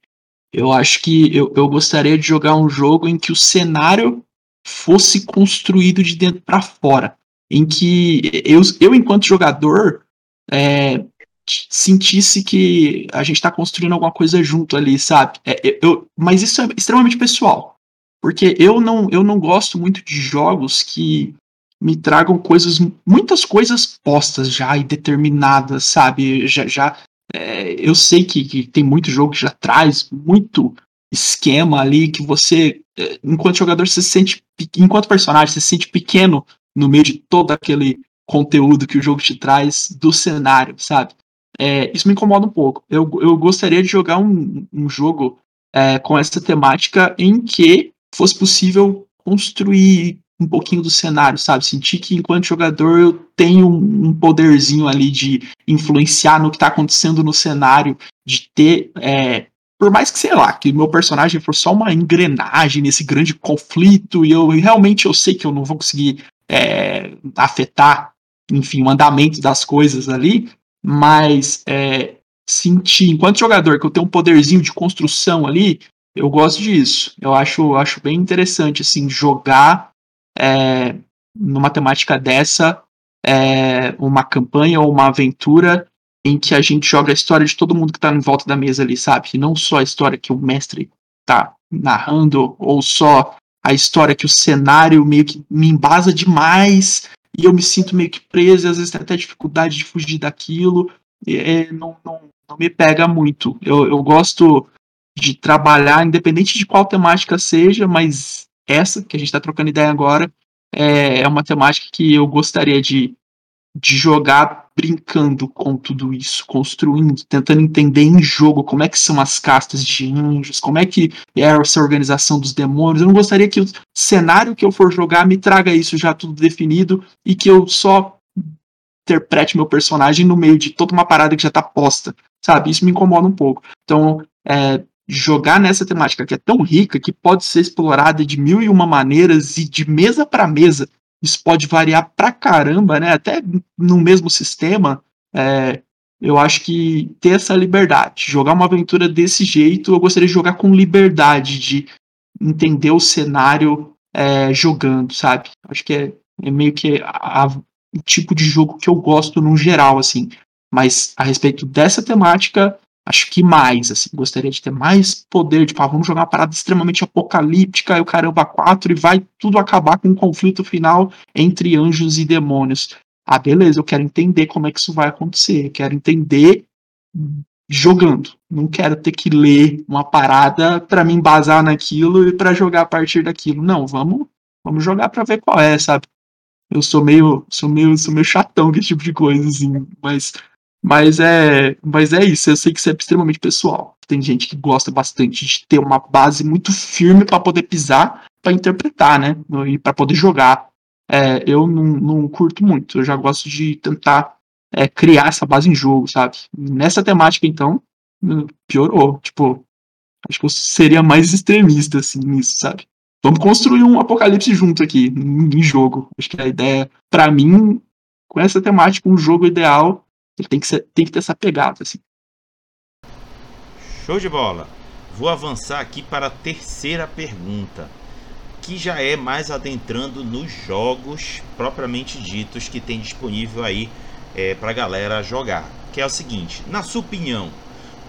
Eu acho que eu, eu gostaria de jogar um jogo em que o cenário fosse construído de dentro para fora. Em que eu, eu enquanto jogador, é, sentisse que a gente está construindo alguma coisa junto ali, sabe? É, eu, mas isso é extremamente pessoal. Porque eu não, eu não gosto muito de jogos que me tragam coisas, muitas coisas postas já e determinadas, sabe? Já, já é, eu sei que, que, tem muito jogo que já traz muito esquema ali que você, é, enquanto jogador, se sente, enquanto personagem, se sente pequeno no meio de todo aquele conteúdo que o jogo te traz do cenário, sabe? É, isso me incomoda um pouco. Eu, eu gostaria de jogar um, um jogo é, com essa temática em que fosse possível construir um pouquinho do cenário, sabe? Sentir que enquanto jogador eu tenho um poderzinho ali de influenciar no que tá acontecendo no cenário, de ter. É, por mais que, sei lá, que meu personagem for só uma engrenagem nesse grande conflito, e eu realmente eu sei que eu não vou conseguir é, afetar, enfim, o andamento das coisas ali, mas é, sentir, enquanto jogador, que eu tenho um poderzinho de construção ali, eu gosto disso. Eu acho, acho bem interessante, assim, jogar é, numa temática dessa, é, uma campanha ou uma aventura em que a gente joga a história de todo mundo que está em volta da mesa ali, sabe? E não só a história que o mestre tá narrando, ou só a história que o cenário meio que me embasa demais e eu me sinto meio que preso, e às vezes tem até dificuldade de fugir daquilo. É, não, não, não me pega muito. Eu, eu gosto de trabalhar, independente de qual temática seja, mas essa que a gente está trocando ideia agora é, é uma temática que eu gostaria de, de jogar brincando com tudo isso, construindo, tentando entender em jogo como é que são as castas de anjos, como é que é essa organização dos demônios. Eu não gostaria que o cenário que eu for jogar me traga isso já tudo definido e que eu só interprete meu personagem no meio de toda uma parada que já está posta, sabe? Isso me incomoda um pouco. Então, é, jogar nessa temática que é tão rica que pode ser explorada de mil e uma maneiras e de mesa para mesa. Isso pode variar pra caramba, né? Até no mesmo sistema. É, eu acho que ter essa liberdade, jogar uma aventura desse jeito, eu gostaria de jogar com liberdade, de entender o cenário é, jogando, sabe? Acho que é, é meio que a, a, o tipo de jogo que eu gosto no geral, assim. Mas a respeito dessa temática, Acho que mais, assim, gostaria de ter mais poder, tipo, ah, vamos jogar uma parada extremamente apocalíptica e o caramba 4 e vai tudo acabar com um conflito final entre anjos e demônios. Ah, beleza, eu quero entender como é que isso vai acontecer, eu quero entender jogando. Não quero ter que ler uma parada para me embasar naquilo e para jogar a partir daquilo. Não, vamos, vamos jogar para ver qual é, sabe? Eu sou meio, sou meio, sou meio chatão com esse tipo de coisa, assim, mas mas é, mas é isso, eu sei que isso é extremamente pessoal. Tem gente que gosta bastante de ter uma base muito firme para poder pisar, para interpretar, né? E para poder jogar. É, eu não, não, curto muito, eu já gosto de tentar é, criar essa base em jogo, sabe? Nessa temática, então, piorou. Tipo, acho que eu seria mais extremista, assim, nisso, sabe? Vamos construir um apocalipse junto aqui, em jogo. Acho que a ideia, para mim, com essa temática, um jogo ideal Tem que, ser, tem que ter essa pegada, assim. Show de bola. Vou avançar aqui para a terceira pergunta, que já é mais adentrando nos jogos propriamente ditos que tem disponível aí é, para a galera jogar. Que é o seguinte: na sua opinião,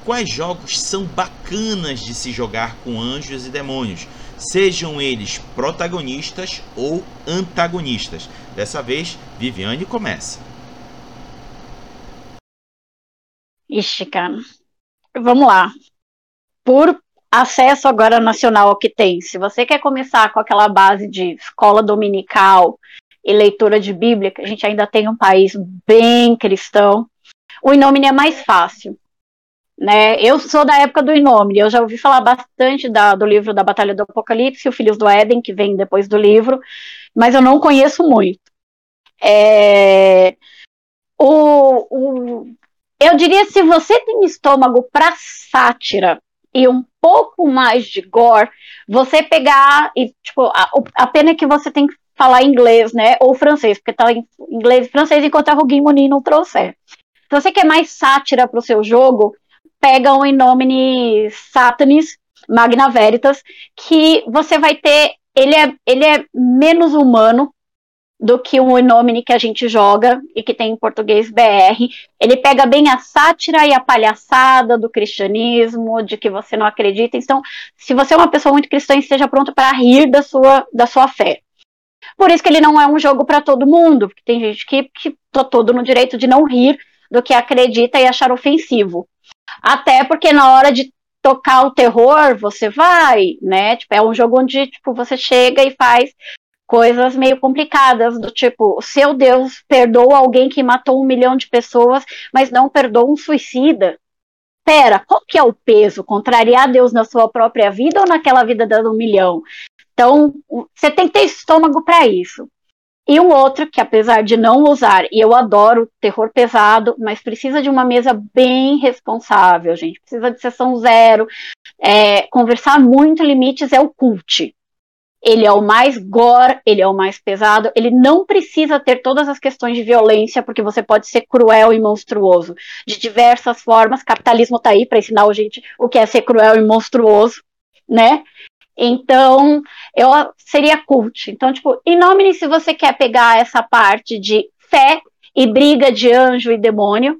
quais jogos são bacanas de se jogar com anjos e demônios? Sejam eles protagonistas ou antagonistas. Dessa vez, Viviane começa. Ixi, cara. Vamos lá. Por acesso agora nacional que tem, se você quer começar com aquela base de escola dominical e leitura de Bíblia, que a gente ainda tem um país bem cristão, o Inomine é mais fácil. Né? Eu sou da época do Inomine, eu já ouvi falar bastante da, do livro da Batalha do Apocalipse, o Filhos do Éden, que vem depois do livro, mas eu não conheço muito. É, o, o, eu diria se você tem estômago para sátira e um pouco mais de gore, você pegar e tipo a, a pena é que você tem que falar inglês, né, ou francês, porque tá em inglês e francês enquanto a Moni não trouxer. Se você quer mais sátira para o seu jogo, pega um Inomine Satanis Magna Veritas, que você vai ter, ele é, ele é menos humano, do que o Inomine que a gente joga e que tem em português BR. Ele pega bem a sátira e a palhaçada do cristianismo, de que você não acredita. Então, se você é uma pessoa muito cristã, esteja pronto para rir da sua, da sua fé. Por isso que ele não é um jogo para todo mundo, porque tem gente que, que tá todo no direito de não rir do que acredita e achar ofensivo. Até porque na hora de tocar o terror, você vai, né? Tipo, é um jogo onde tipo, você chega e faz coisas meio complicadas, do tipo, seu Deus perdoa alguém que matou um milhão de pessoas, mas não perdoa um suicida. Pera, qual que é o peso? Contrariar Deus na sua própria vida ou naquela vida de um milhão? Então, você tem que ter estômago para isso. E um outro que, apesar de não usar, e eu adoro terror pesado, mas precisa de uma mesa bem responsável, gente. Precisa de sessão zero. É, conversar muito limites é o cult ele é o mais gore, ele é o mais pesado, ele não precisa ter todas as questões de violência, porque você pode ser cruel e monstruoso de diversas formas. Capitalismo tá aí para ensinar a gente o que é ser cruel e monstruoso, né? Então, eu seria cult. Então, tipo, nome se você quer pegar essa parte de fé e briga de anjo e demônio,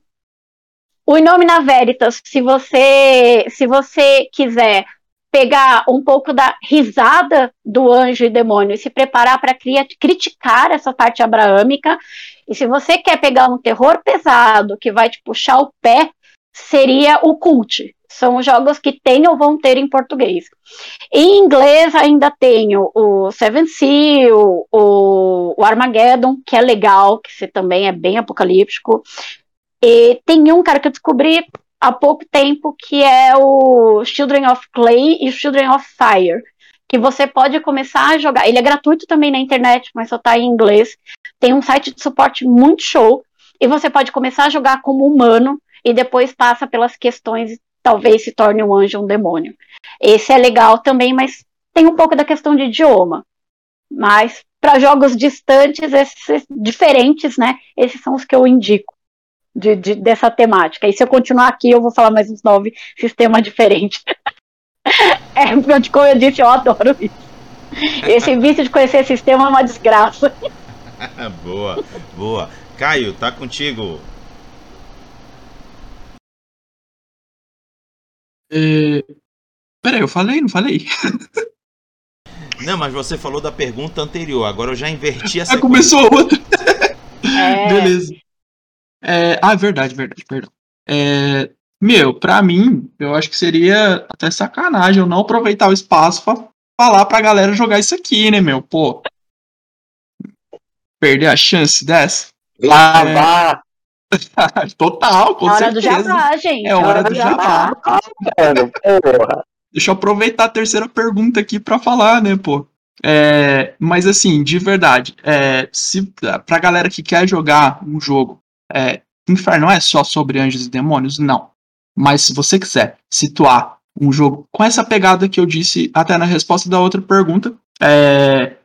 o Inomina Veritas, se você se você quiser pegar um pouco da risada do anjo e demônio e se preparar para criticar essa parte abraâmica. E se você quer pegar um terror pesado que vai te puxar o pé, seria o Cult. São jogos que tem ou vão ter em português. Em inglês ainda tenho o Seven Seal, o, o Armageddon, que é legal, que também é bem apocalíptico. E tem um, cara, que eu descobri há pouco tempo, que é o Children of Clay e Children of Fire, que você pode começar a jogar. Ele é gratuito também na internet, mas só está em inglês. Tem um site de suporte muito show, e você pode começar a jogar como humano e depois passa pelas questões talvez se torne um anjo ou um demônio. Esse é legal também, mas tem um pouco da questão de idioma. Mas para jogos distantes, esses diferentes, né? Esses são os que eu indico de, de, dessa temática. E se eu continuar aqui, eu vou falar mais uns nove sistemas diferentes. *laughs* é, como eu disse, eu adoro isso. Esse *laughs* vício de conhecer sistema é uma desgraça. *laughs* boa, boa. Caio, tá contigo. É... Peraí, eu falei, não falei? Não, mas você falou da pergunta anterior, agora eu já inverti essa. Ah, começou outra. É... Beleza. É, ah, verdade, verdade, perdão. É, meu, pra mim, eu acho que seria até sacanagem eu não aproveitar o espaço pra falar pra galera jogar isso aqui, né, meu? Pô. Perder a chance dessa? Lá, é... *laughs* Total, com hora certeza. do jabá, gente. É hora, hora do jabá. jabá. Deixa eu aproveitar a terceira pergunta aqui pra falar, né, pô. É, mas assim, de verdade, é, se, pra galera que quer jogar um jogo é, Inferno é só sobre anjos e demônios, não. Mas se você quiser situar um jogo com essa pegada que eu disse até na resposta da outra pergunta, é,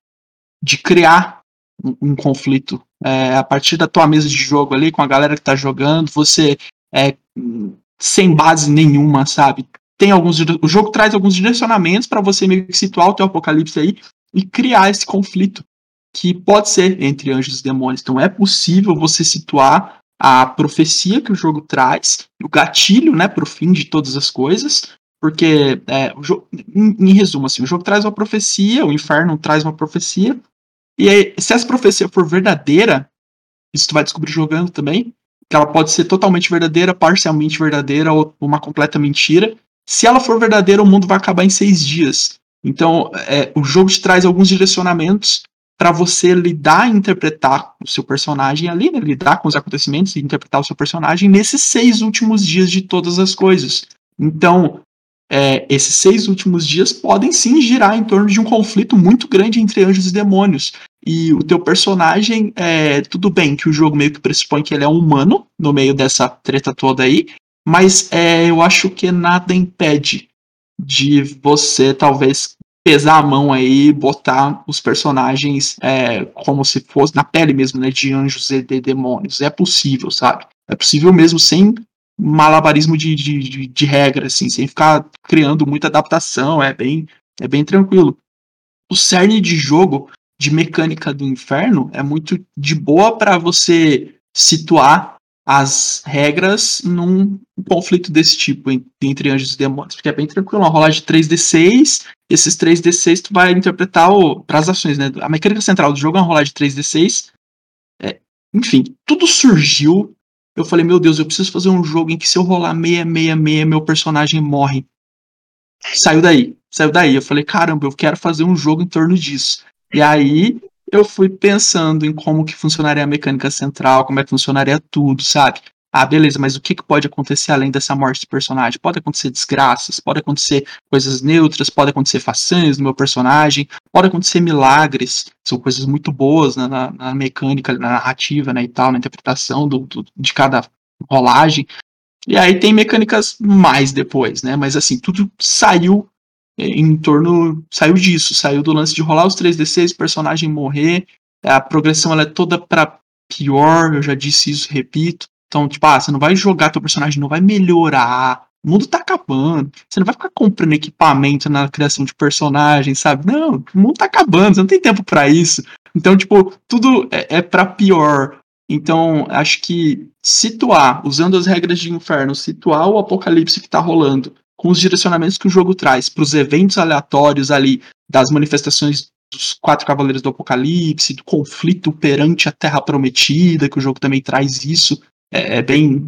de criar um, um conflito é, a partir da tua mesa de jogo ali, com a galera que tá jogando, você é sem base nenhuma, sabe? Tem alguns o jogo traz alguns direcionamentos para você meio que situar o teu apocalipse aí e criar esse conflito que pode ser entre anjos e demônios. Então é possível você situar a profecia que o jogo traz, o gatilho, né, pro fim de todas as coisas, porque é, o jogo, em, em, resumo assim, o jogo traz uma profecia, o inferno traz uma profecia, e aí, se essa profecia for verdadeira, isso tu vai descobrir jogando também, que ela pode ser totalmente verdadeira, parcialmente verdadeira ou uma completa mentira. Se ela for verdadeira, o mundo vai acabar em seis dias. Então, é, o jogo te traz alguns direcionamentos para você lidar e interpretar o seu personagem ali, né? lidar com os acontecimentos e interpretar o seu personagem nesses seis últimos dias de todas as coisas. Então, é, esses seis últimos dias podem sim girar em torno de um conflito muito grande entre anjos e demônios. E o teu personagem, é, tudo bem que o jogo meio que pressupõe que ele é humano no meio dessa treta toda aí, mas é, eu acho que nada impede de você talvez pesar a mão aí botar os personagens é, como se fosse na pele mesmo, né, de anjos e de demônios. É possível, sabe? É possível mesmo sem malabarismo de, de, de, de regra, assim, sem ficar criando muita adaptação, é bem, é bem tranquilo. O cerne de jogo, de mecânica do inferno, é muito de boa para você situar as regras num conflito desse tipo entre anjos e demônios, porque é bem tranquilo, uma rolagem de 3d6, esses 3d6 tu vai interpretar para as ações, né? A mecânica central do jogo é uma rolagem de 3d6. É, enfim, tudo surgiu eu falei, meu Deus, eu preciso fazer um jogo em que se eu rolar 666, meu personagem morre. Saiu daí, saiu daí. Eu falei, caramba, eu quero fazer um jogo em torno disso. E aí eu fui pensando em como que funcionaria a mecânica central, como é que funcionaria tudo, sabe? Ah, beleza, mas o que, que pode acontecer além dessa morte do personagem? Pode acontecer desgraças, pode acontecer coisas neutras, pode acontecer façanhas no meu personagem, pode acontecer milagres, são coisas muito boas né, na, na, mecânica, na narrativa né, e tal, na interpretação do, do, de cada rolagem. E aí tem mecânicas mais depois, né? Mas assim, tudo saiu em torno. Saiu disso, saiu do lance de rolar os 3D6, personagem morrer. A progressão ela é toda para pior, eu já disse isso, repito. Então, tipo, ah, você não vai jogar teu personagem, não vai melhorar. O mundo tá acabando. Você não vai ficar comprando equipamento na criação de personagens, sabe? Não, o mundo tá acabando, você não tem tempo para isso. Então, tipo, tudo é, é para pior. Então, acho que situar, usando as regras de inferno, situar o apocalipse que tá rolando com os direcionamentos que o jogo traz para os eventos aleatórios ali das manifestações dos quatro cavaleiros do apocalipse, do conflito perante a terra prometida, que o jogo também traz isso é, é bem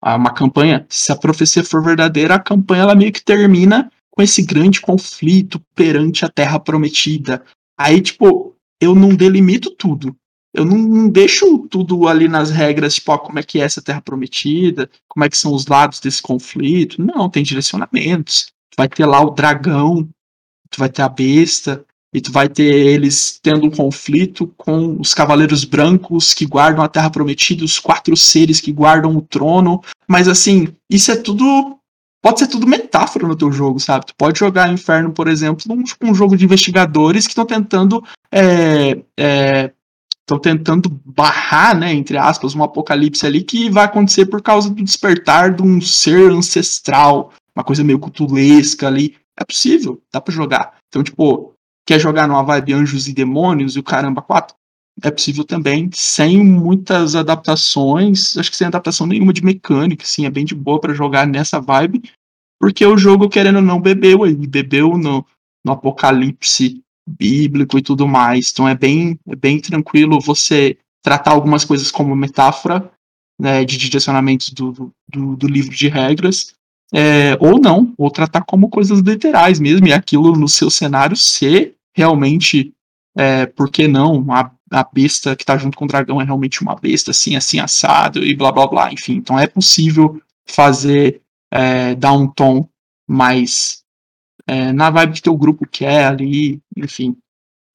uma campanha, se a profecia for verdadeira, a campanha ela meio que termina com esse grande conflito perante a terra prometida. Aí, tipo, eu não delimito tudo. Eu não, não deixo tudo ali nas regras, tipo, ó, como é que é essa terra prometida, como é que são os lados desse conflito. Não, tem direcionamentos. Vai ter lá o dragão, tu vai ter a besta, e tu vai ter eles tendo um conflito com os cavaleiros brancos que guardam a Terra Prometida, os quatro seres que guardam o trono. Mas assim, isso é tudo. Pode ser tudo metáfora no teu jogo, sabe? Tu pode jogar Inferno, por exemplo, num um jogo de investigadores que estão tentando. É, é, estão tentando barrar, né, entre aspas, um apocalipse ali que vai acontecer por causa do despertar de um ser ancestral, uma coisa meio cutulesca ali. É possível, dá para jogar. Então, tipo, quer jogar numa vibe Anjos e Demônios e o caramba 4, é possível também, sem muitas adaptações, acho que sem adaptação nenhuma de mecânica, assim, é bem de boa para jogar nessa vibe, porque o jogo, querendo ou não, bebeu aí, bebeu no, no apocalipse bíblico e tudo mais, então é bem, é bem tranquilo você tratar algumas coisas como metáfora né, de direcionamentos do, do, do livro de regras, é, ou não, ou tratar como coisas literais mesmo, e aquilo no seu cenário ser realmente, é, por que não, a, a besta que tá junto com o dragão é realmente uma besta, assim, assim, assado, e blá blá blá, enfim. Então é possível fazer, é, dar um tom mais é, na vibe que teu grupo quer ali, enfim.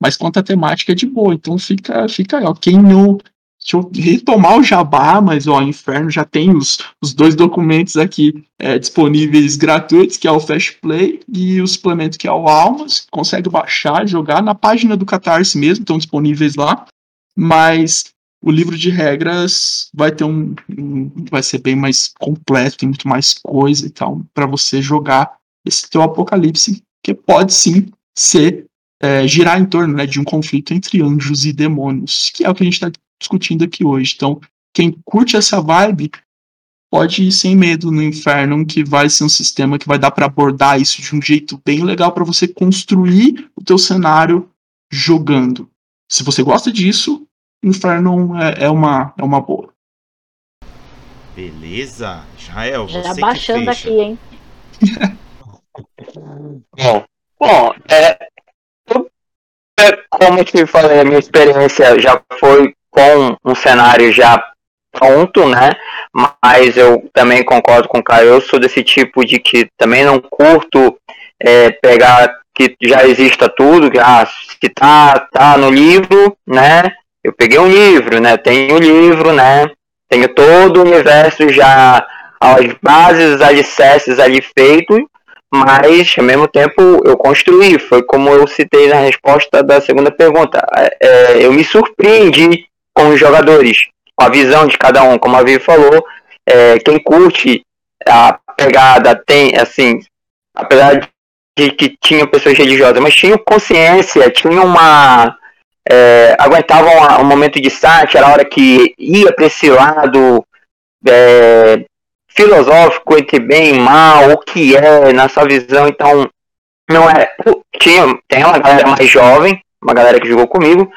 Mas quanto à temática é de boa, então fica, fica ó, quem não Deixa eu retomar o jabá, mas ó, Inferno já tem os, os dois documentos aqui é, disponíveis gratuitos, que é o Fast Play e o suplemento que é o Almas. Consegue baixar, jogar na página do Catarse mesmo, estão disponíveis lá. Mas o livro de regras vai ter um, um vai ser bem mais completo, tem muito mais coisa e tal para você jogar esse teu apocalipse que pode sim ser é, girar em torno né, de um conflito entre anjos e demônios, que é o que a gente está discutindo aqui hoje. Então, quem curte essa vibe pode ir sem medo no inferno, que vai ser um sistema que vai dar para abordar isso de um jeito bem legal para você construir o teu cenário jogando. Se você gosta disso, Inferno é, é, uma, é uma boa. Beleza. Israel, Já você baixando aqui, hein? *laughs* Bom, bom é, é, como eu te falei, a minha experiência já foi com um cenário já pronto, né? Mas eu também concordo com o Caio, eu sou desse tipo de que também não curto é, pegar que já exista tudo, que ah, se tá, tá no livro, né? Eu peguei um livro, né? Tenho o livro, né? Tenho todo o universo já, as bases, os alicerces ali feitos, mas ao mesmo tempo eu construí. Foi como eu citei na resposta da segunda pergunta. É, é, eu me surpreendi com os jogadores, com a visão de cada um, como a Vivi falou. é, quem curte a pegada tem, assim, apesar de que tinham pessoas religiosas, mas tinham consciência, tinham uma. É, aguentavam um momento de sátira, a hora que ia para esse lado é, filosófico entre bem e mal, o que é na sua visão, então não é. Tinha, tem uma galera mais jovem, uma galera que jogou comigo,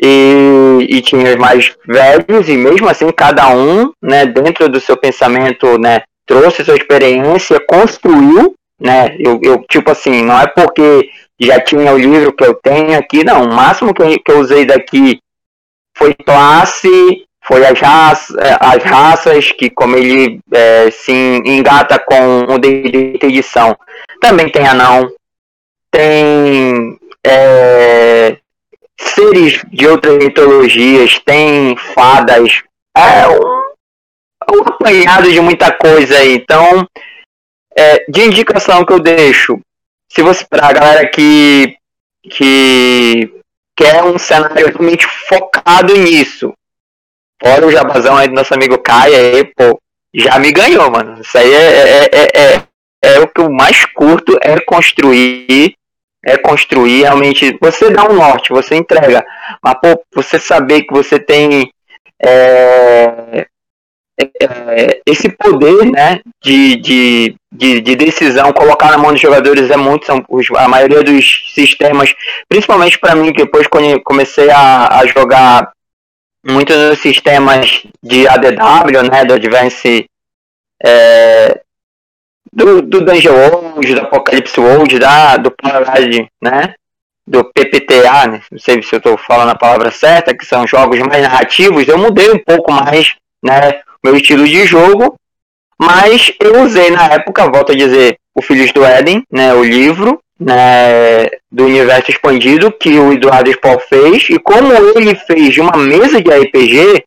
e, e tinha os mais velhos, e mesmo assim cada um, né, dentro do seu pensamento, né, trouxe sua experiência, construiu, né, eu, eu tipo assim, não é porque já tinha o livro que eu tenho aqui, não, o máximo que eu, que eu usei daqui foi classe, foi as, raças, as raças que como ele é, se engata com o de edição, também tem anão, tem é, seres de outras mitologias, tem fadas, é um, um apanhado de muita coisa aí. Então, é, de indicação que eu deixo, se você para a galera que que quer um cenário realmente focado nisso, fora o jabazão aí do nosso amigo Caio, aí, pô, já me ganhou, mano. Isso aí é, é, é, é, é o que eu mais curto, é construir é construir realmente. Você dá um norte, você entrega, mas pô, você saber que você tem é, é, esse poder, né, de, de, de, de decisão, colocar na mão dos jogadores é muito, são os, a maioria dos sistemas, principalmente para mim, que depois comecei a, a jogar muito nos sistemas de ADW, né, do Advance é, do, do Dungeon World, do Apocalypse World, da, do Parade, né? Do PPTA, né? não sei se eu estou falando a palavra certa, que são jogos mais narrativos, eu mudei um pouco mais, né? Meu estilo de jogo, mas eu usei na época, volto a dizer, o Filhos do Éden, né? O livro, né? Do universo expandido que o Eduardo Spohr fez, e como ele fez de uma mesa de RPG,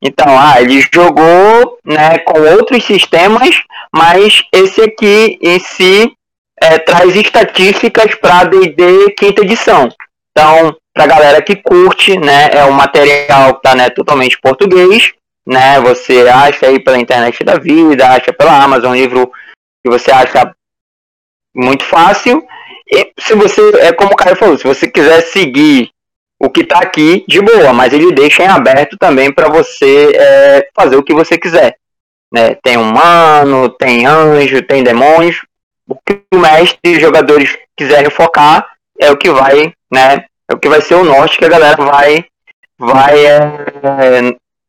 então, ah, ele jogou né, com outros sistemas, mas esse aqui em si é, traz estatísticas para D&D quinta edição. Então, para galera que curte, né, é um material que tá né, totalmente em português, né, você acha aí pela internet da vida, acha pela Amazon, um livro que você acha muito fácil. E se você, é como o Caio falou, se você quiser seguir o que está aqui de boa, mas ele deixa em aberto também para você é, fazer o que você quiser. Né? Tem humano, tem anjo, tem demônios. O que o mestre e os jogadores quiserem focar é o que vai, né? É o que vai ser o norte que a galera vai, vai, é,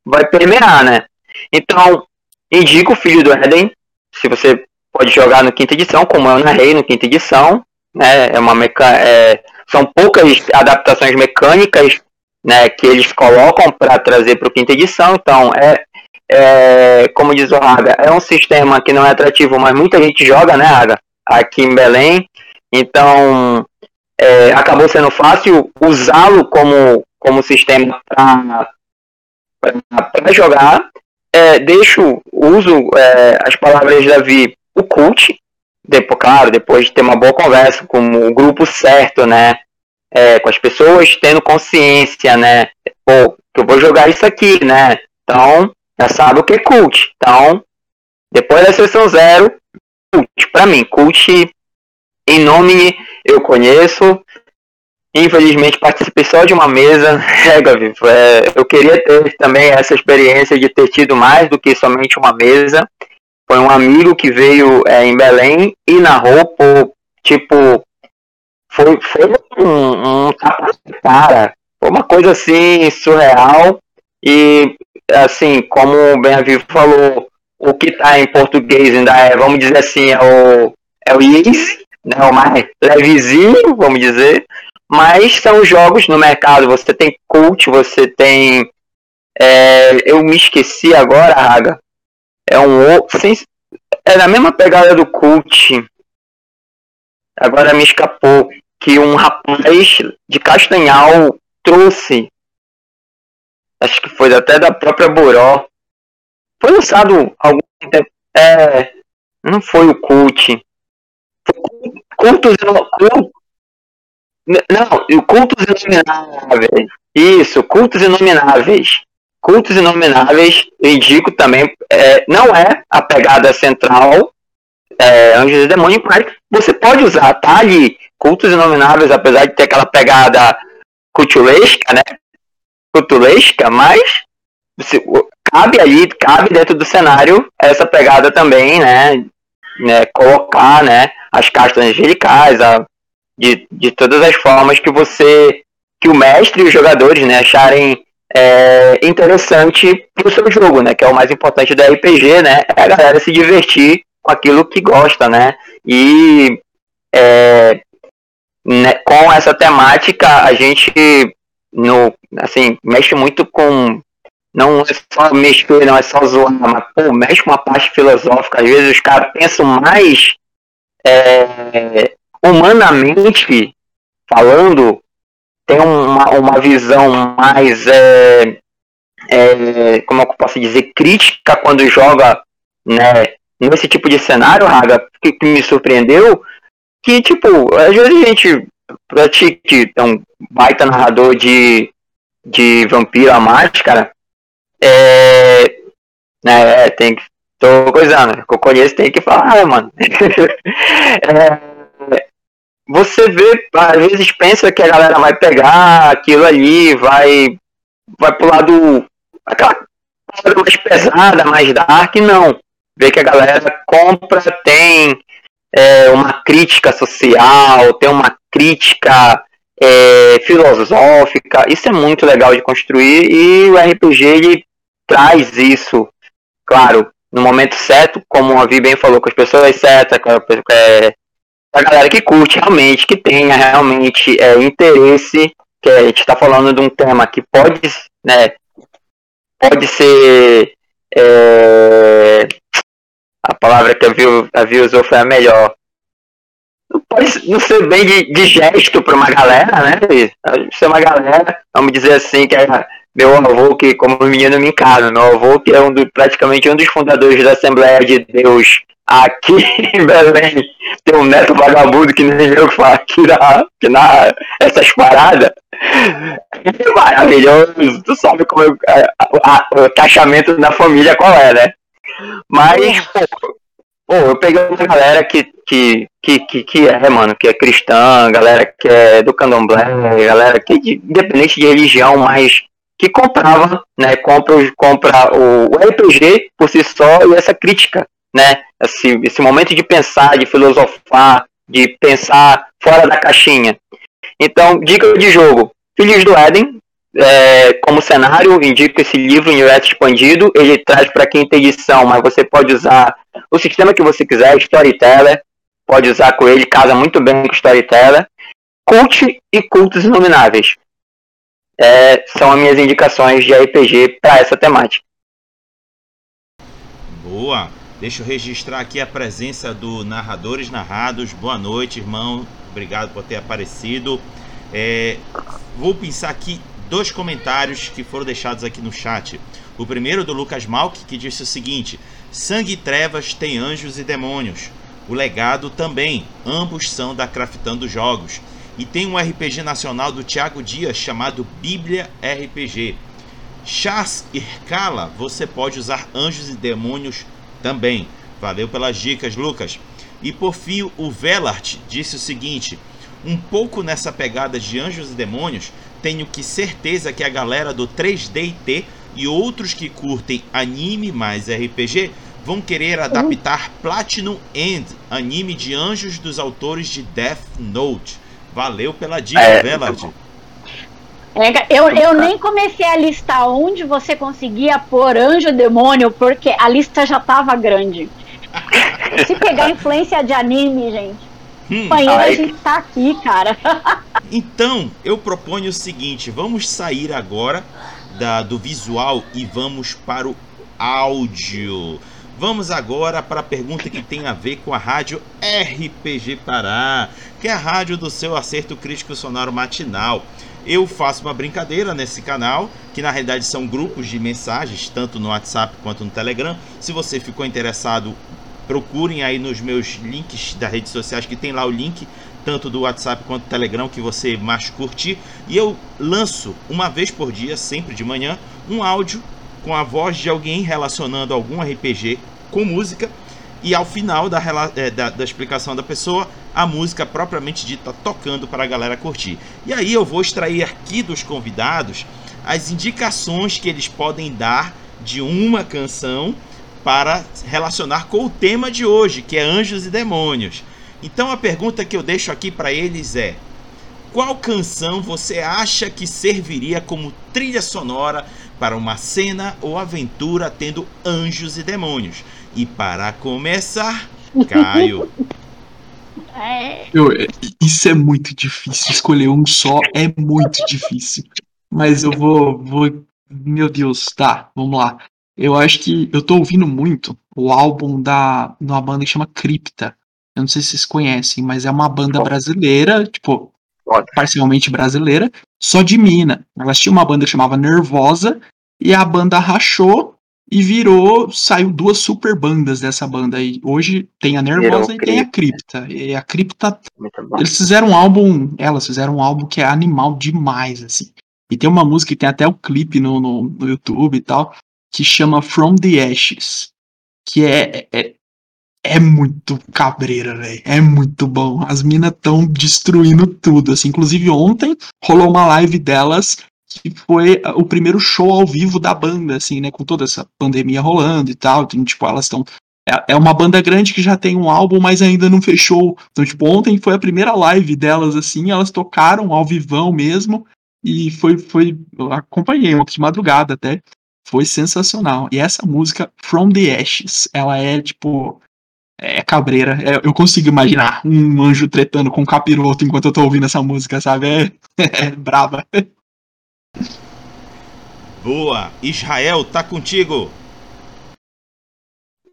vai permear, né? Então, indico o Filho do Éden. Se você pode jogar no quinta edição, como eu narrei no quinta edição, né? É uma meca é, são poucas adaptações mecânicas né, que eles colocam para trazer para o quinta edição. Então, é, é, como diz o Raga, é um sistema que não é atrativo, mas muita gente joga, né, Raga? Aqui em Belém. Então, é, acabou sendo fácil usá-lo como, como sistema para jogar. É, deixo, uso é, as palavras de Davi, o cult, depois, claro, depois de ter uma boa conversa com o grupo certo, né? É, com as pessoas tendo consciência, né? Pô, que eu vou jogar isso aqui, né? Então, já sabe o que é cult. Então, depois da sessão zero, cult. Pra mim, cult em nome eu conheço. Infelizmente participei só de uma mesa. *laughs* É, é, eu queria ter também essa experiência de ter tido mais do que somente uma mesa. Foi um amigo que veio é, em Belém e narrou por, tipo, foi, foi um, um cara, foi uma coisa assim surreal e assim, como o Benavivo falou, o que está em português ainda é, vamos dizer assim, é o, é o easy, né, o mais levezinho, vamos dizer, mas são jogos no mercado, você tem cult, você tem é, eu me esqueci agora, Raga, é um outro. É na mesma pegada do cult. Agora me escapou que um rapaz de Castanhal trouxe. Acho que foi até da própria Boró. Foi lançado algum tempo. É, não foi o cult. Foi cultos, cultos não, cultos inomináveis. Isso, cultos inomináveis. Cultos Inomináveis, indico também, é, não é a pegada central é, Anjos e Demônios, mas você pode usar, tá ali, Cultos Inomináveis, apesar de ter aquela pegada cultulesca, né, cultulesca, mas você, cabe ali, cabe dentro do cenário essa pegada também, né, né colocar, né, as castas angelicais, a, de, de todas as formas que você, que o mestre e os jogadores, né, acharem é, interessante pro seu jogo, né? Que é o mais importante da RPG, né? É a galera se divertir com aquilo que gosta, né? E é, né, com essa temática a gente no, assim, mexe muito com não é só mexer, não é só zoar, mas pô, mexe com uma parte filosófica. Às vezes os caras pensam mais é, humanamente falando tem uma, uma visão mais, é, é, como eu posso dizer, crítica quando joga né, nesse tipo de cenário, Raga, que, que me surpreendeu, que, tipo, às vezes a gente, pra ti que é um baita narrador de, de Vampiro a Máscara, é, né, tem que, tô coisando, que eu conheço tem que falar, mano. *laughs* é, você vê, às vezes pensa que a galera vai pegar aquilo ali, vai, vai pro lado, aquela coisa mais pesada, mais dark, não. Vê que a galera compra, tem é, uma crítica social, tem uma crítica é, filosófica, isso é muito legal de construir e o RPG ele traz isso, claro, no momento certo, como a Vi bem falou, com as pessoas certas, com a, é, a galera que curte realmente, que tenha realmente é, interesse, que a gente está falando de um tema que pode, né, pode ser é, palavra que a Viu, a Viu usou foi a melhor. Não pode não ser bem de, de gesto para uma galera, né? Ser uma galera, vamos dizer assim, que é meu avô, que como menino me encarna, meu avô, que é um do, praticamente um dos fundadores da Assembleia de Deus aqui *laughs* em Belém tem um neto vagabundo que nem eu que faz que dá, que dá essas paradas. É maravilhoso. Tu sabe como eu, a, a, o taxamento da família qual é, né? Mas, pô, pô, eu peguei uma galera que, que, que, que, que é, mano, que é cristã, galera que é do candomblé, galera que, de, independente de religião, mas que comprava, né, compra, compra o, o RPG por si só e essa crítica né? Esse, esse momento de pensar, de filosofar, de pensar fora da caixinha. Então, dica de jogo: Filhos do Éden, é, como cenário, indico esse livro em UX expandido. Ele traz para quinta edição, mas você pode usar o sistema que você quiser, Storyteller. Pode usar com ele, casa muito bem com Storyteller. Cult e cultos inomináveis. É, são as minhas indicações de RPG para essa temática. Boa! Deixa eu registrar aqui a presença do Narradores Narrados. Boa noite, irmão. Obrigado por ter aparecido. É, vou pensar aqui dois comentários que foram deixados aqui no chat. O primeiro do Lucas Malk, que disse o seguinte: Sangue e trevas tem anjos e demônios. O legado também. Ambos são da Craftando Jogos. E tem um RPG nacional do Thiago Dias chamado Bíblia RPG. Chas Irkala, você pode usar anjos e demônios também. Valeu pelas dicas, Lucas. E por fim, o Velart disse o seguinte: um pouco nessa pegada de anjos e demônios, tenho que certeza que a galera do 3DT e outros que curtem anime mais RPG vão querer adaptar Platinum End, anime de anjos dos autores de Death Note. Valeu pela dica, é, Velard. É, eu, eu nem comecei a listar onde você conseguia pôr anjo demônio, porque a lista já tava grande. *laughs* Se pegar influência de anime, gente. Hum, ainda a gente tá aqui, cara. *laughs* então, eu proponho o seguinte: vamos sair agora da, do visual e vamos para o áudio. Vamos agora para a pergunta que tem a ver com a rádio RPG Pará, que é a rádio do seu acerto crítico sonoro matinal. Eu faço uma brincadeira nesse canal, que na realidade são grupos de mensagens, tanto no WhatsApp quanto no Telegram. Se você ficou interessado, procurem aí nos meus links das redes sociais, que tem lá o link tanto do WhatsApp quanto do Telegram que você mais curtir. E eu lanço uma vez por dia, sempre de manhã, um áudio com a voz de alguém relacionando algum RPG com música e ao final da, é, da, da, explicação da pessoa, a música propriamente dita tocando para a galera curtir. E aí eu vou extrair aqui dos convidados as indicações que eles podem dar de uma canção para relacionar com o tema de hoje, que é Anjos e Demônios. Então a pergunta que eu deixo aqui para eles é: qual canção você acha que serviria como trilha sonora para uma cena ou aventura tendo anjos e demônios. E para começar, Caio. *laughs* É. Eu, isso é muito difícil. Escolher um só é muito difícil. Mas eu vou, vou. Meu Deus, tá, vamos lá. Eu acho que eu tô ouvindo muito o álbum da uma banda que chama Cripta. Eu não sei se vocês conhecem, mas é uma banda brasileira, tipo, parcialmente brasileira, só de mina. Elas tinham uma banda que chamava Nervosa, e a banda rachou e virou, saiu duas super bandas dessa banda aí. Hoje tem a Nervosa e tem a Cripta. E a Cripta, eles fizeram um álbum, elas fizeram um álbum que é animal demais, assim. E tem uma música que tem até o clipe no, no, no YouTube e tal, que chama From the Ashes. Que é, é, é muito cabreira, velho. É muito bom. As minas estão destruindo tudo. Assim. Inclusive, ontem rolou uma live delas que foi o primeiro show ao vivo da banda, assim, né? Com toda essa pandemia rolando e tal. Então, tipo, elas estão. É, é uma banda grande que já tem um álbum, mas ainda não fechou. Então, tipo, ontem foi a primeira live delas, assim, elas tocaram ao vivão mesmo. E foi, foi. Acompanhei ontem de madrugada até. Foi sensacional. E essa música, From the Ashes, ela é, tipo, é cabreira. É, eu consigo imaginar um anjo tretando com um capiroto enquanto eu tô ouvindo essa música, sabe? É, *laughs* é braba. Boa! Israel, tá contigo!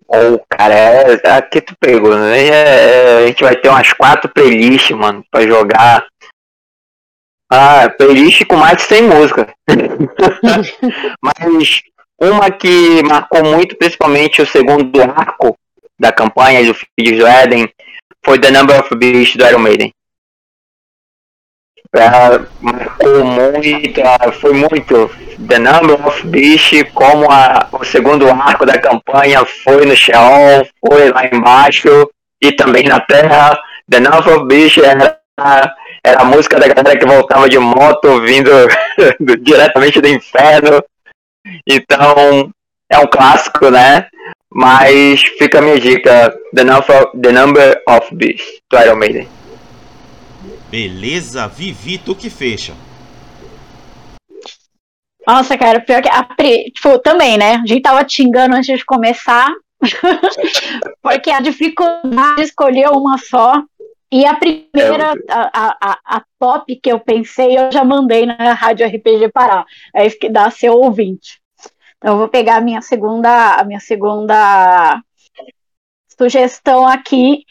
Ô, oh, cara, é, aqui tu pegou, né? É, a gente vai ter umas quatro playlists, mano, pra jogar. Ah, playlist com mais de 100 músicas. *laughs* Mas uma que marcou muito, principalmente o segundo arco da campanha do Filhos do Éden, foi The Number of Beasts do Iron Maiden marcou muito, foi muito The Number of Beast, como a, o segundo arco da campanha foi no Sheol, foi lá embaixo e também na Terra. The Number of Beast era, era a música da galera que voltava de moto vindo *laughs* diretamente do inferno. Então é um clássico, né? Mas fica a minha dica: The Number, The Number of Beast, do Iron Maiden. Beleza, Vivi, tu que fecha. Nossa, cara, pior que a Pri, tipo, também, né? A gente tava xingando antes de começar, *laughs* porque a dificuldade de escolher uma só. E a primeira, é, a, a, a, top que eu pensei, eu já mandei na Rádio RPG Pará. É isso que dá seu ouvinte. Então eu vou pegar a minha segunda, a minha segunda sugestão aqui,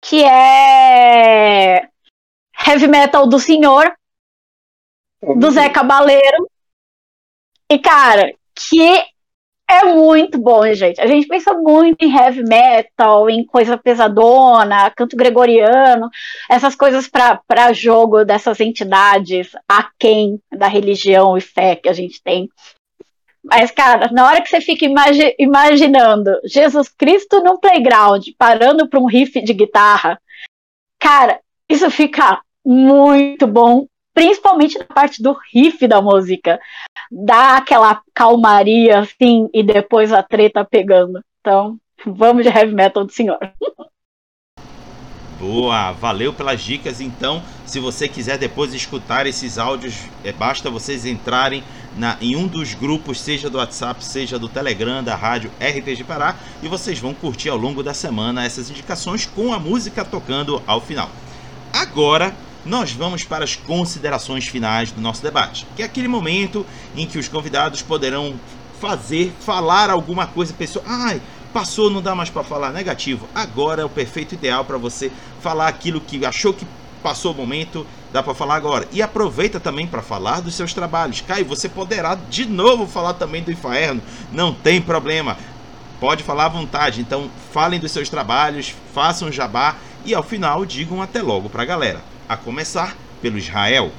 que é heavy metal do senhor, do Zé Cabaleiro. E, cara, que é muito bom, gente. A gente pensa muito em heavy metal, em coisa pesadona, canto gregoriano, essas coisas para jogo dessas entidades aquém da religião e fé que a gente tem. Mas, cara, na hora que você fica imagi imaginando Jesus Cristo num playground, parando para um riff de guitarra, cara, isso fica muito bom, principalmente na parte do riff da música. Dá aquela calmaria, assim, e depois a treta pegando. Então, vamos de heavy metal do senhor. Boa, valeu pelas dicas. Então, se você quiser depois escutar esses áudios, é, basta vocês entrarem na, em um dos grupos, seja do WhatsApp, seja do Telegram, da rádio RPG Pará, e vocês vão curtir ao longo da semana essas indicações com a música tocando ao final. Agora, nós vamos para as considerações finais do nosso debate, que é aquele momento em que os convidados poderão fazer, falar alguma coisa, pessoa, ai, Passou, não dá mais para falar negativo. Agora é o perfeito ideal para você falar aquilo que achou que passou o momento, dá para falar agora. E aproveita também para falar dos seus trabalhos. Caio, você poderá de novo falar também do Inferno, não tem problema. Pode falar à vontade. Então, falem dos seus trabalhos, façam jabá e ao final digam até logo para a galera. A começar pelo Israel.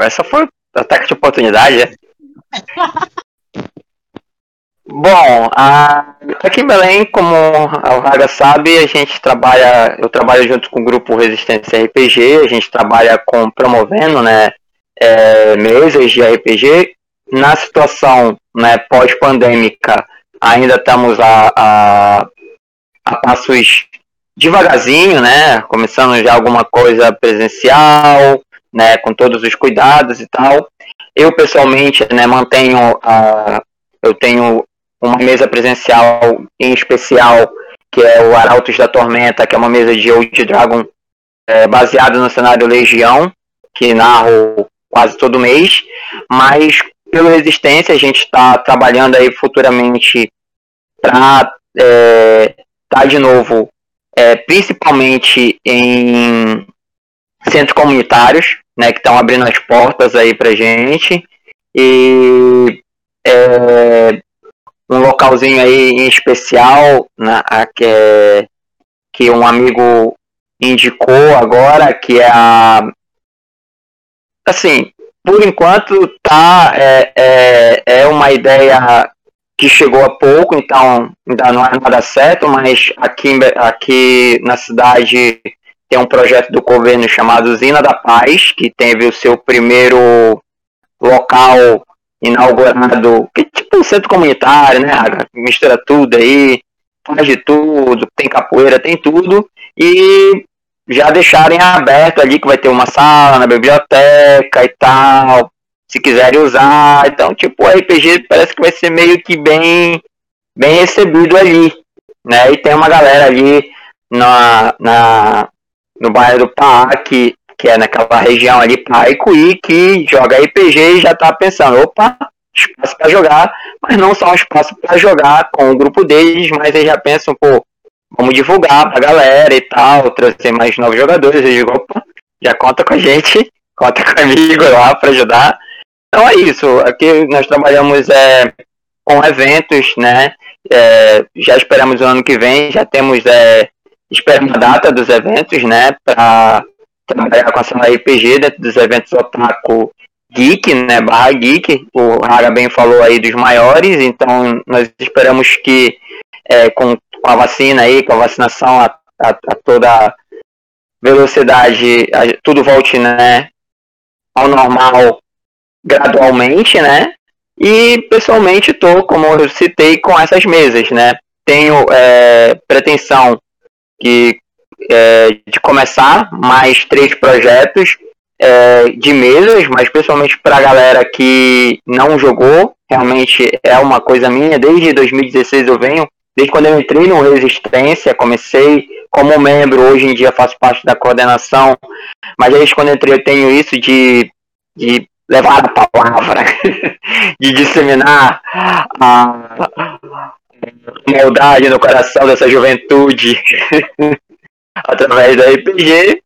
Essa foi ataque de oportunidade, é? Bom, a, aqui em Belém, como a Raga sabe, a gente trabalha, eu trabalho junto com o grupo Resistência RPG, a gente trabalha com promovendo, né, é, mesas de RPG. Na situação, né, pós-pandêmica, ainda estamos a, a, a passos devagarzinho, né, começando já alguma coisa presencial, né, com todos os cuidados e tal. Eu pessoalmente, né, mantenho a, eu tenho uma mesa presencial em especial, que é o Arautos da Tormenta, que é uma mesa de Old Dragon é, baseada no cenário Legião, que narro quase todo mês, mas pela Resistência a gente está trabalhando aí futuramente para é, estar tá de novo, é, principalmente em centros comunitários, né, que estão abrindo as portas aí para gente e é, um localzinho aí em especial, né, que, é, que um amigo indicou agora, que é a. Assim, por enquanto tá é, é, é uma ideia que chegou há pouco, então ainda não é nada certo, mas aqui, aqui na cidade tem um projeto do governo chamado Usina da Paz, que teve o seu primeiro local inaugurado, que tipo um centro comunitário, né? Mistura tudo aí, faz de tudo, tem capoeira, tem tudo, e já deixarem aberto ali que vai ter uma sala na biblioteca e tal, se quiserem usar. Então, tipo, o RPG parece que vai ser meio que bem, bem recebido ali, né? E tem uma galera ali na, na, no bairro do Parque que é naquela região ali, Paicuí, que joga RPG e já tá pensando, opa, espaço para jogar, mas não só um espaço para jogar com o grupo deles, mas eles já pensam, pô, vamos divulgar pra galera e tal, trazer mais novos jogadores. Eu digo, opa, já conta com a gente, conta comigo lá para ajudar. Então é isso, aqui nós trabalhamos é, com eventos, né? É, já esperamos o ano que vem, já temos é, esperamos a data dos eventos, né? Para trabalhar com a cena RPG dentro dos eventos Otaku Geek, né, barra Geek, o Raga bem falou aí dos maiores, então nós esperamos que é, com, com, a vacina aí, com a vacinação a, a, a toda velocidade, a, tudo volte, né, ao normal gradualmente, né, e pessoalmente estou, como eu citei, com essas mesas, né, tenho é, pretensão que é, de começar mais três projetos é, de mesas, mas principalmente para a galera que não jogou, realmente é uma coisa minha. Desde 2016 eu venho, desde quando eu entrei no Resistência, comecei como membro, hoje em dia faço parte da coordenação, mas desde quando eu entrei eu tenho isso de, de levar a palavra, *laughs* de disseminar a maldade no coração dessa juventude *laughs* através da RPG.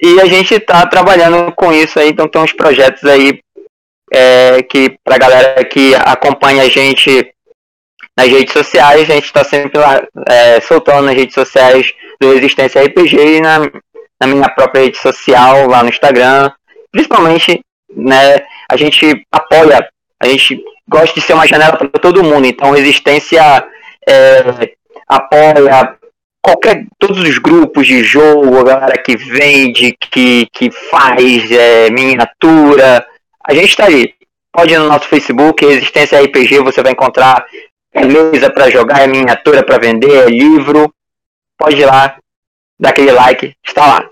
E a gente está trabalhando com isso aí, então tem uns projetos aí é, que pra galera que acompanha a gente nas redes sociais, a gente está sempre lá é, soltando nas redes sociais do Resistência RPG e na, na minha própria rede social, lá no Instagram, principalmente né? A gente apoia, a gente gosta de ser uma janela para todo mundo. Então, Resistência é, apoia qualquer todos os grupos de jogo, a galera que vende, que, que faz é, miniatura. A gente está aí. Pode ir no nosso Facebook, Resistência RPG, você vai encontrar mesa para jogar, é miniatura para vender, é livro. Pode ir lá, dá aquele like, está lá.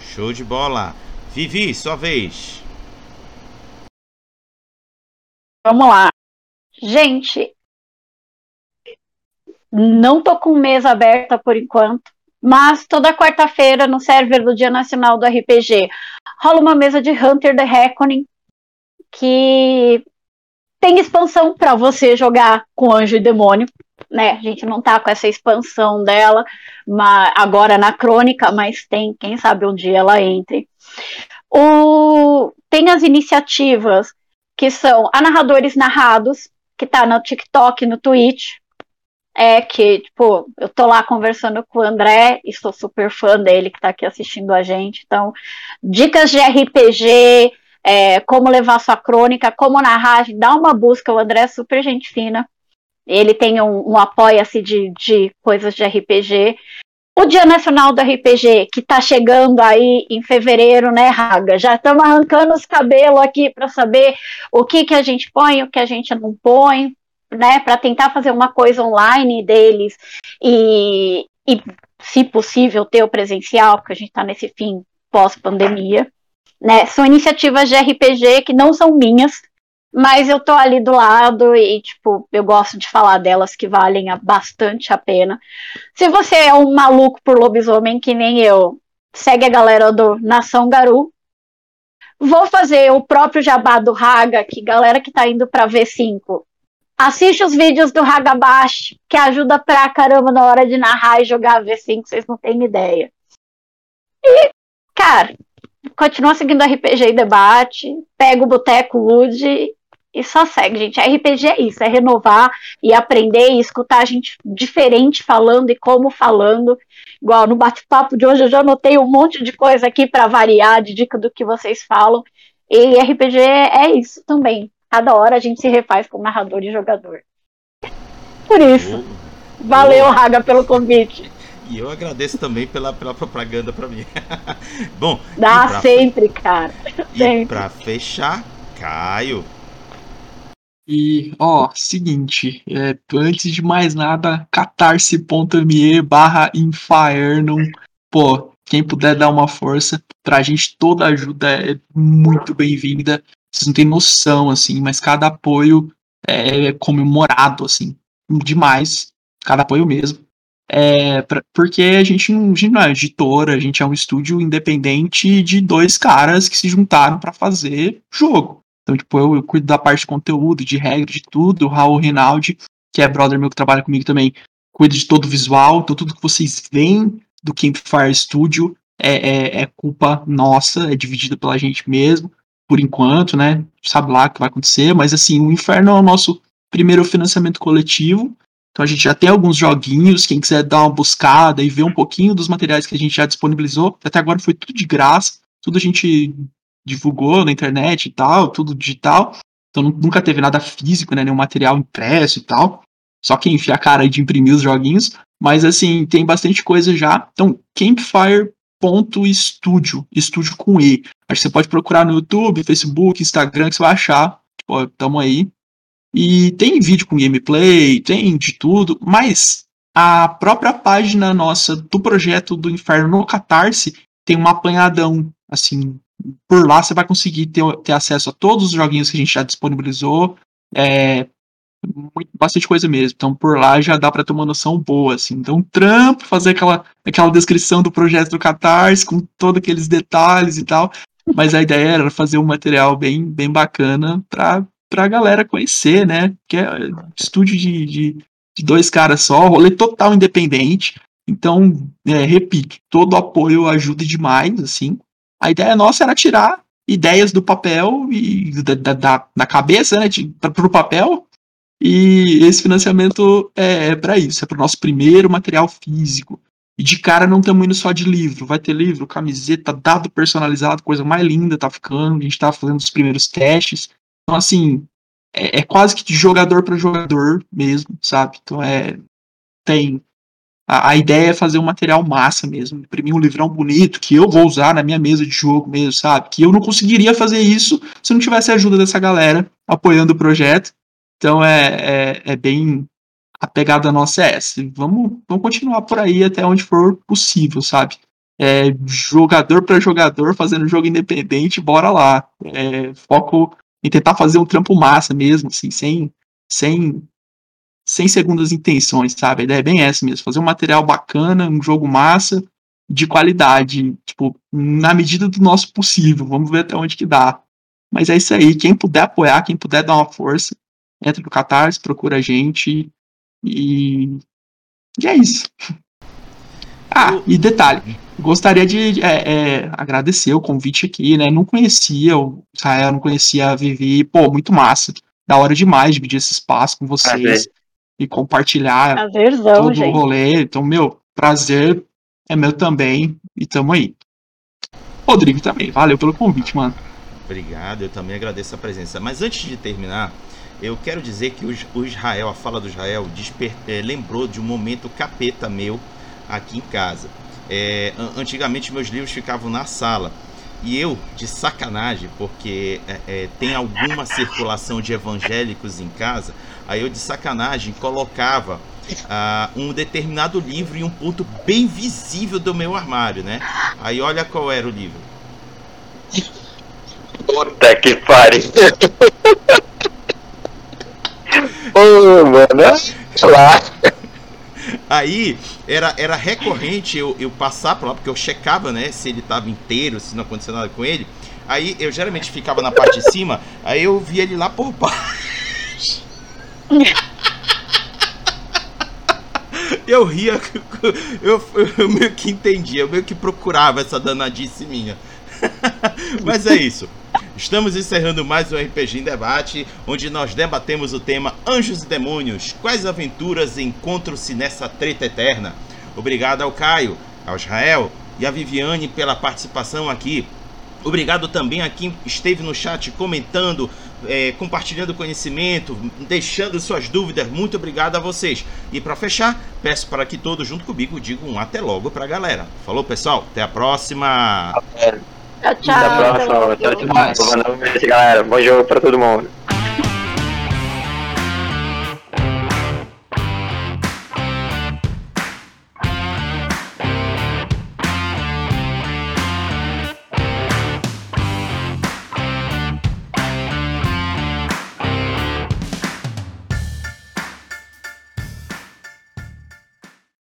Show de bola. Vivi, sua vez. Vamos lá. Gente, não tô com mesa aberta por enquanto, mas toda quarta-feira no server do Dia Nacional do RPG rola uma mesa de Hunter the Reckoning que tem expansão para você jogar com Anjo e Demônio, né? A gente não tá com essa expansão dela mas, agora na crônica, mas tem, quem sabe um dia ela entre. O, tem as iniciativas que são a Narradores Narrados, que tá no TikTok, no Twitch, é que, tipo, eu tô lá conversando com o André, e sou super fã dele que tá aqui assistindo a gente. Então, dicas de RPG, é, como levar sua crônica, como narrar, dá uma busca, o André é super gente fina. Ele tem um, um apoia-se de, de coisas de RPG. O Dia Nacional do RPG, que está chegando aí em fevereiro, né, Raga? Já estamos arrancando os cabelos aqui para saber o que, que a gente põe, o que a gente não põe, né, para tentar fazer uma coisa online deles e, e, se possível, ter o presencial, porque a gente está nesse fim pós-pandemia. Né? São iniciativas de RPG que não são minhas, mas eu tô ali do lado e, tipo, eu gosto de falar delas que valem bastante a pena. Se você é um maluco por lobisomem que nem eu, segue a galera do Nação Garu. Vou fazer o próprio jabá do Raga, que galera que tá indo pra V5, assiste os vídeos do Hagabash, que ajuda pra caramba na hora de narrar e jogar V5, vocês não têm ideia. E, cara, continua seguindo RPG e debate, pega o Boteco Wood e só segue, gente. RPG é isso, é renovar e aprender e escutar a gente diferente falando e como falando. Igual no bate-papo de hoje, eu já anotei um monte de coisa aqui para variar, de dica do que vocês falam. E RPG é isso também. Cada hora a gente se refaz como narrador e jogador. Por isso. Valeu. Raga, pelo convite. E eu agradeço também pela, pela propaganda para mim. *laughs* Bom, dá sempre, cara. E para fechar, Caio, e, ó, seguinte, é, antes de mais nada, catarse.me barra Infernum. Pô, quem puder dar uma força, pra gente toda ajuda é muito bem-vinda. Vocês não têm noção, assim, mas cada apoio é comemorado, assim, demais. Cada apoio mesmo. É, pra, porque a gente, não, a gente não é editora, a gente é um estúdio independente de dois caras que se juntaram para fazer jogo. Então, tipo, eu, eu, cuido da parte de conteúdo, de regra, de tudo. O Raul Rinaldi, que é brother meu que trabalha comigo também, cuida de todo o visual. Então, tudo que vocês veem do Campfire Studio é, é, é culpa nossa, é dividido pela gente mesmo, por enquanto, né? Sabe lá o que vai acontecer, mas assim, o Inferno é o nosso primeiro financiamento coletivo. Então a gente já tem alguns joguinhos, quem quiser dar uma buscada e ver um pouquinho dos materiais que a gente já disponibilizou, até agora foi tudo de graça, tudo a gente divulgou na internet e tal, tudo digital. Então nunca teve nada físico, né? Nenhum material impresso e tal. Só quem enfia a cara de imprimir os joguinhos. Mas assim, tem bastante coisa já. Então, campfire.studio, estúdio com E. Acho que você pode procurar no YouTube, Facebook, Instagram, que você vai achar. Tipo, tamo aí. E tem vídeo com gameplay, tem de tudo, mas a própria página nossa do projeto do Inferno no Catarse tem um apanhadão, assim, por lá você vai conseguir ter, ter acesso a todos os joguinhos que a gente já disponibilizou. É, muito, bastante coisa mesmo. Então por lá já dá para ter uma noção boa, assim. Então trampo, fazer aquela, aquela descrição do projeto do Catarse com todos aqueles detalhes e tal. Mas a ideia era fazer um material bem, bem bacana para a galera conhecer, né? Que é estúdio de, de, de dois caras só, rolê total independente. Então, é, repito, todo apoio ajuda demais, assim. A ideia nossa era tirar ideias do papel e da, da, da cabeça, né, para o papel. E esse financiamento é, é para isso, é para o nosso primeiro material físico. E de cara não estamos indo só de livro. Vai ter livro, camiseta, dado personalizado, coisa mais linda tá ficando. A gente tá fazendo os primeiros testes. Então, assim, é, é quase que de jogador para jogador mesmo, sabe? Então é. Tem. A, a, ideia é fazer um material massa mesmo. Imprimir um livrão bonito que eu vou usar na minha mesa de jogo mesmo, sabe? Que eu não conseguiria fazer isso se não tivesse a ajuda dessa galera apoiando o projeto. Então é, é, é bem a pegada nossa é essa. Vamos, vamos continuar por aí até onde for possível, sabe? É, jogador para jogador, fazendo jogo independente, bora lá. É, foco em tentar fazer um trampo massa mesmo, assim, sem, sem, sem segundas intenções, sabe? A ideia é bem essa mesmo, fazer um material bacana, um jogo massa, de qualidade, tipo, na medida do nosso possível. Vamos ver até onde que dá. Mas é isso aí. Quem puder apoiar, quem puder dar uma força, entra no Catarse, procura a gente e, e é isso. Ah, e detalhe, gostaria de é, é, agradecer o convite aqui, né? Não conhecia o Israel, não conhecia a Vivi, pô, muito massa. Da hora demais dividir esse espaço com vocês e compartilhar Prazerzão, todo gente. o rolê. Então, meu, prazer é meu também e tamo aí. Rodrigo também, valeu pelo convite, mano. Obrigado, eu também agradeço a presença. Mas antes de terminar, eu quero dizer que o Israel, a fala do Israel, desper, é, lembrou de um momento capeta meu aqui em casa. É, antigamente meus livros ficavam na sala e eu, de sacanagem, porque é, é, tem alguma circulação de evangélicos em casa, aí eu de sacanagem colocava ah, um determinado livro em um ponto bem visível do meu armário, né? Aí olha qual era o livro. Puta que pariu. Ô, mano, lá. Aí era, era recorrente eu, eu passar por lá, porque eu checava, né, se ele tava inteiro, se não aconteceu nada com ele. Aí eu geralmente ficava na parte de cima, aí eu via ele lá por baixo. *laughs* Eu ria, eu, eu meio que entendia, eu meio que procurava essa danadice minha. *laughs* Mas é isso. Estamos encerrando mais um RPG em Debate, onde nós debatemos o tema Anjos e Demônios. Quais aventuras encontram-se nessa treta eterna? Obrigado ao Caio, ao Israel e à Viviane pela participação aqui. Obrigado também a quem esteve no chat comentando, é, compartilhando conhecimento, deixando suas dúvidas. Muito obrigado a vocês. E para fechar, peço para que todos, junto comigo, digam um até logo para a galera. Falou, pessoal. Até a próxima. Até Tchau, tchau. a próxima. Tchau, tchau. Boa noite, galera. Bom jogo pra todo mundo.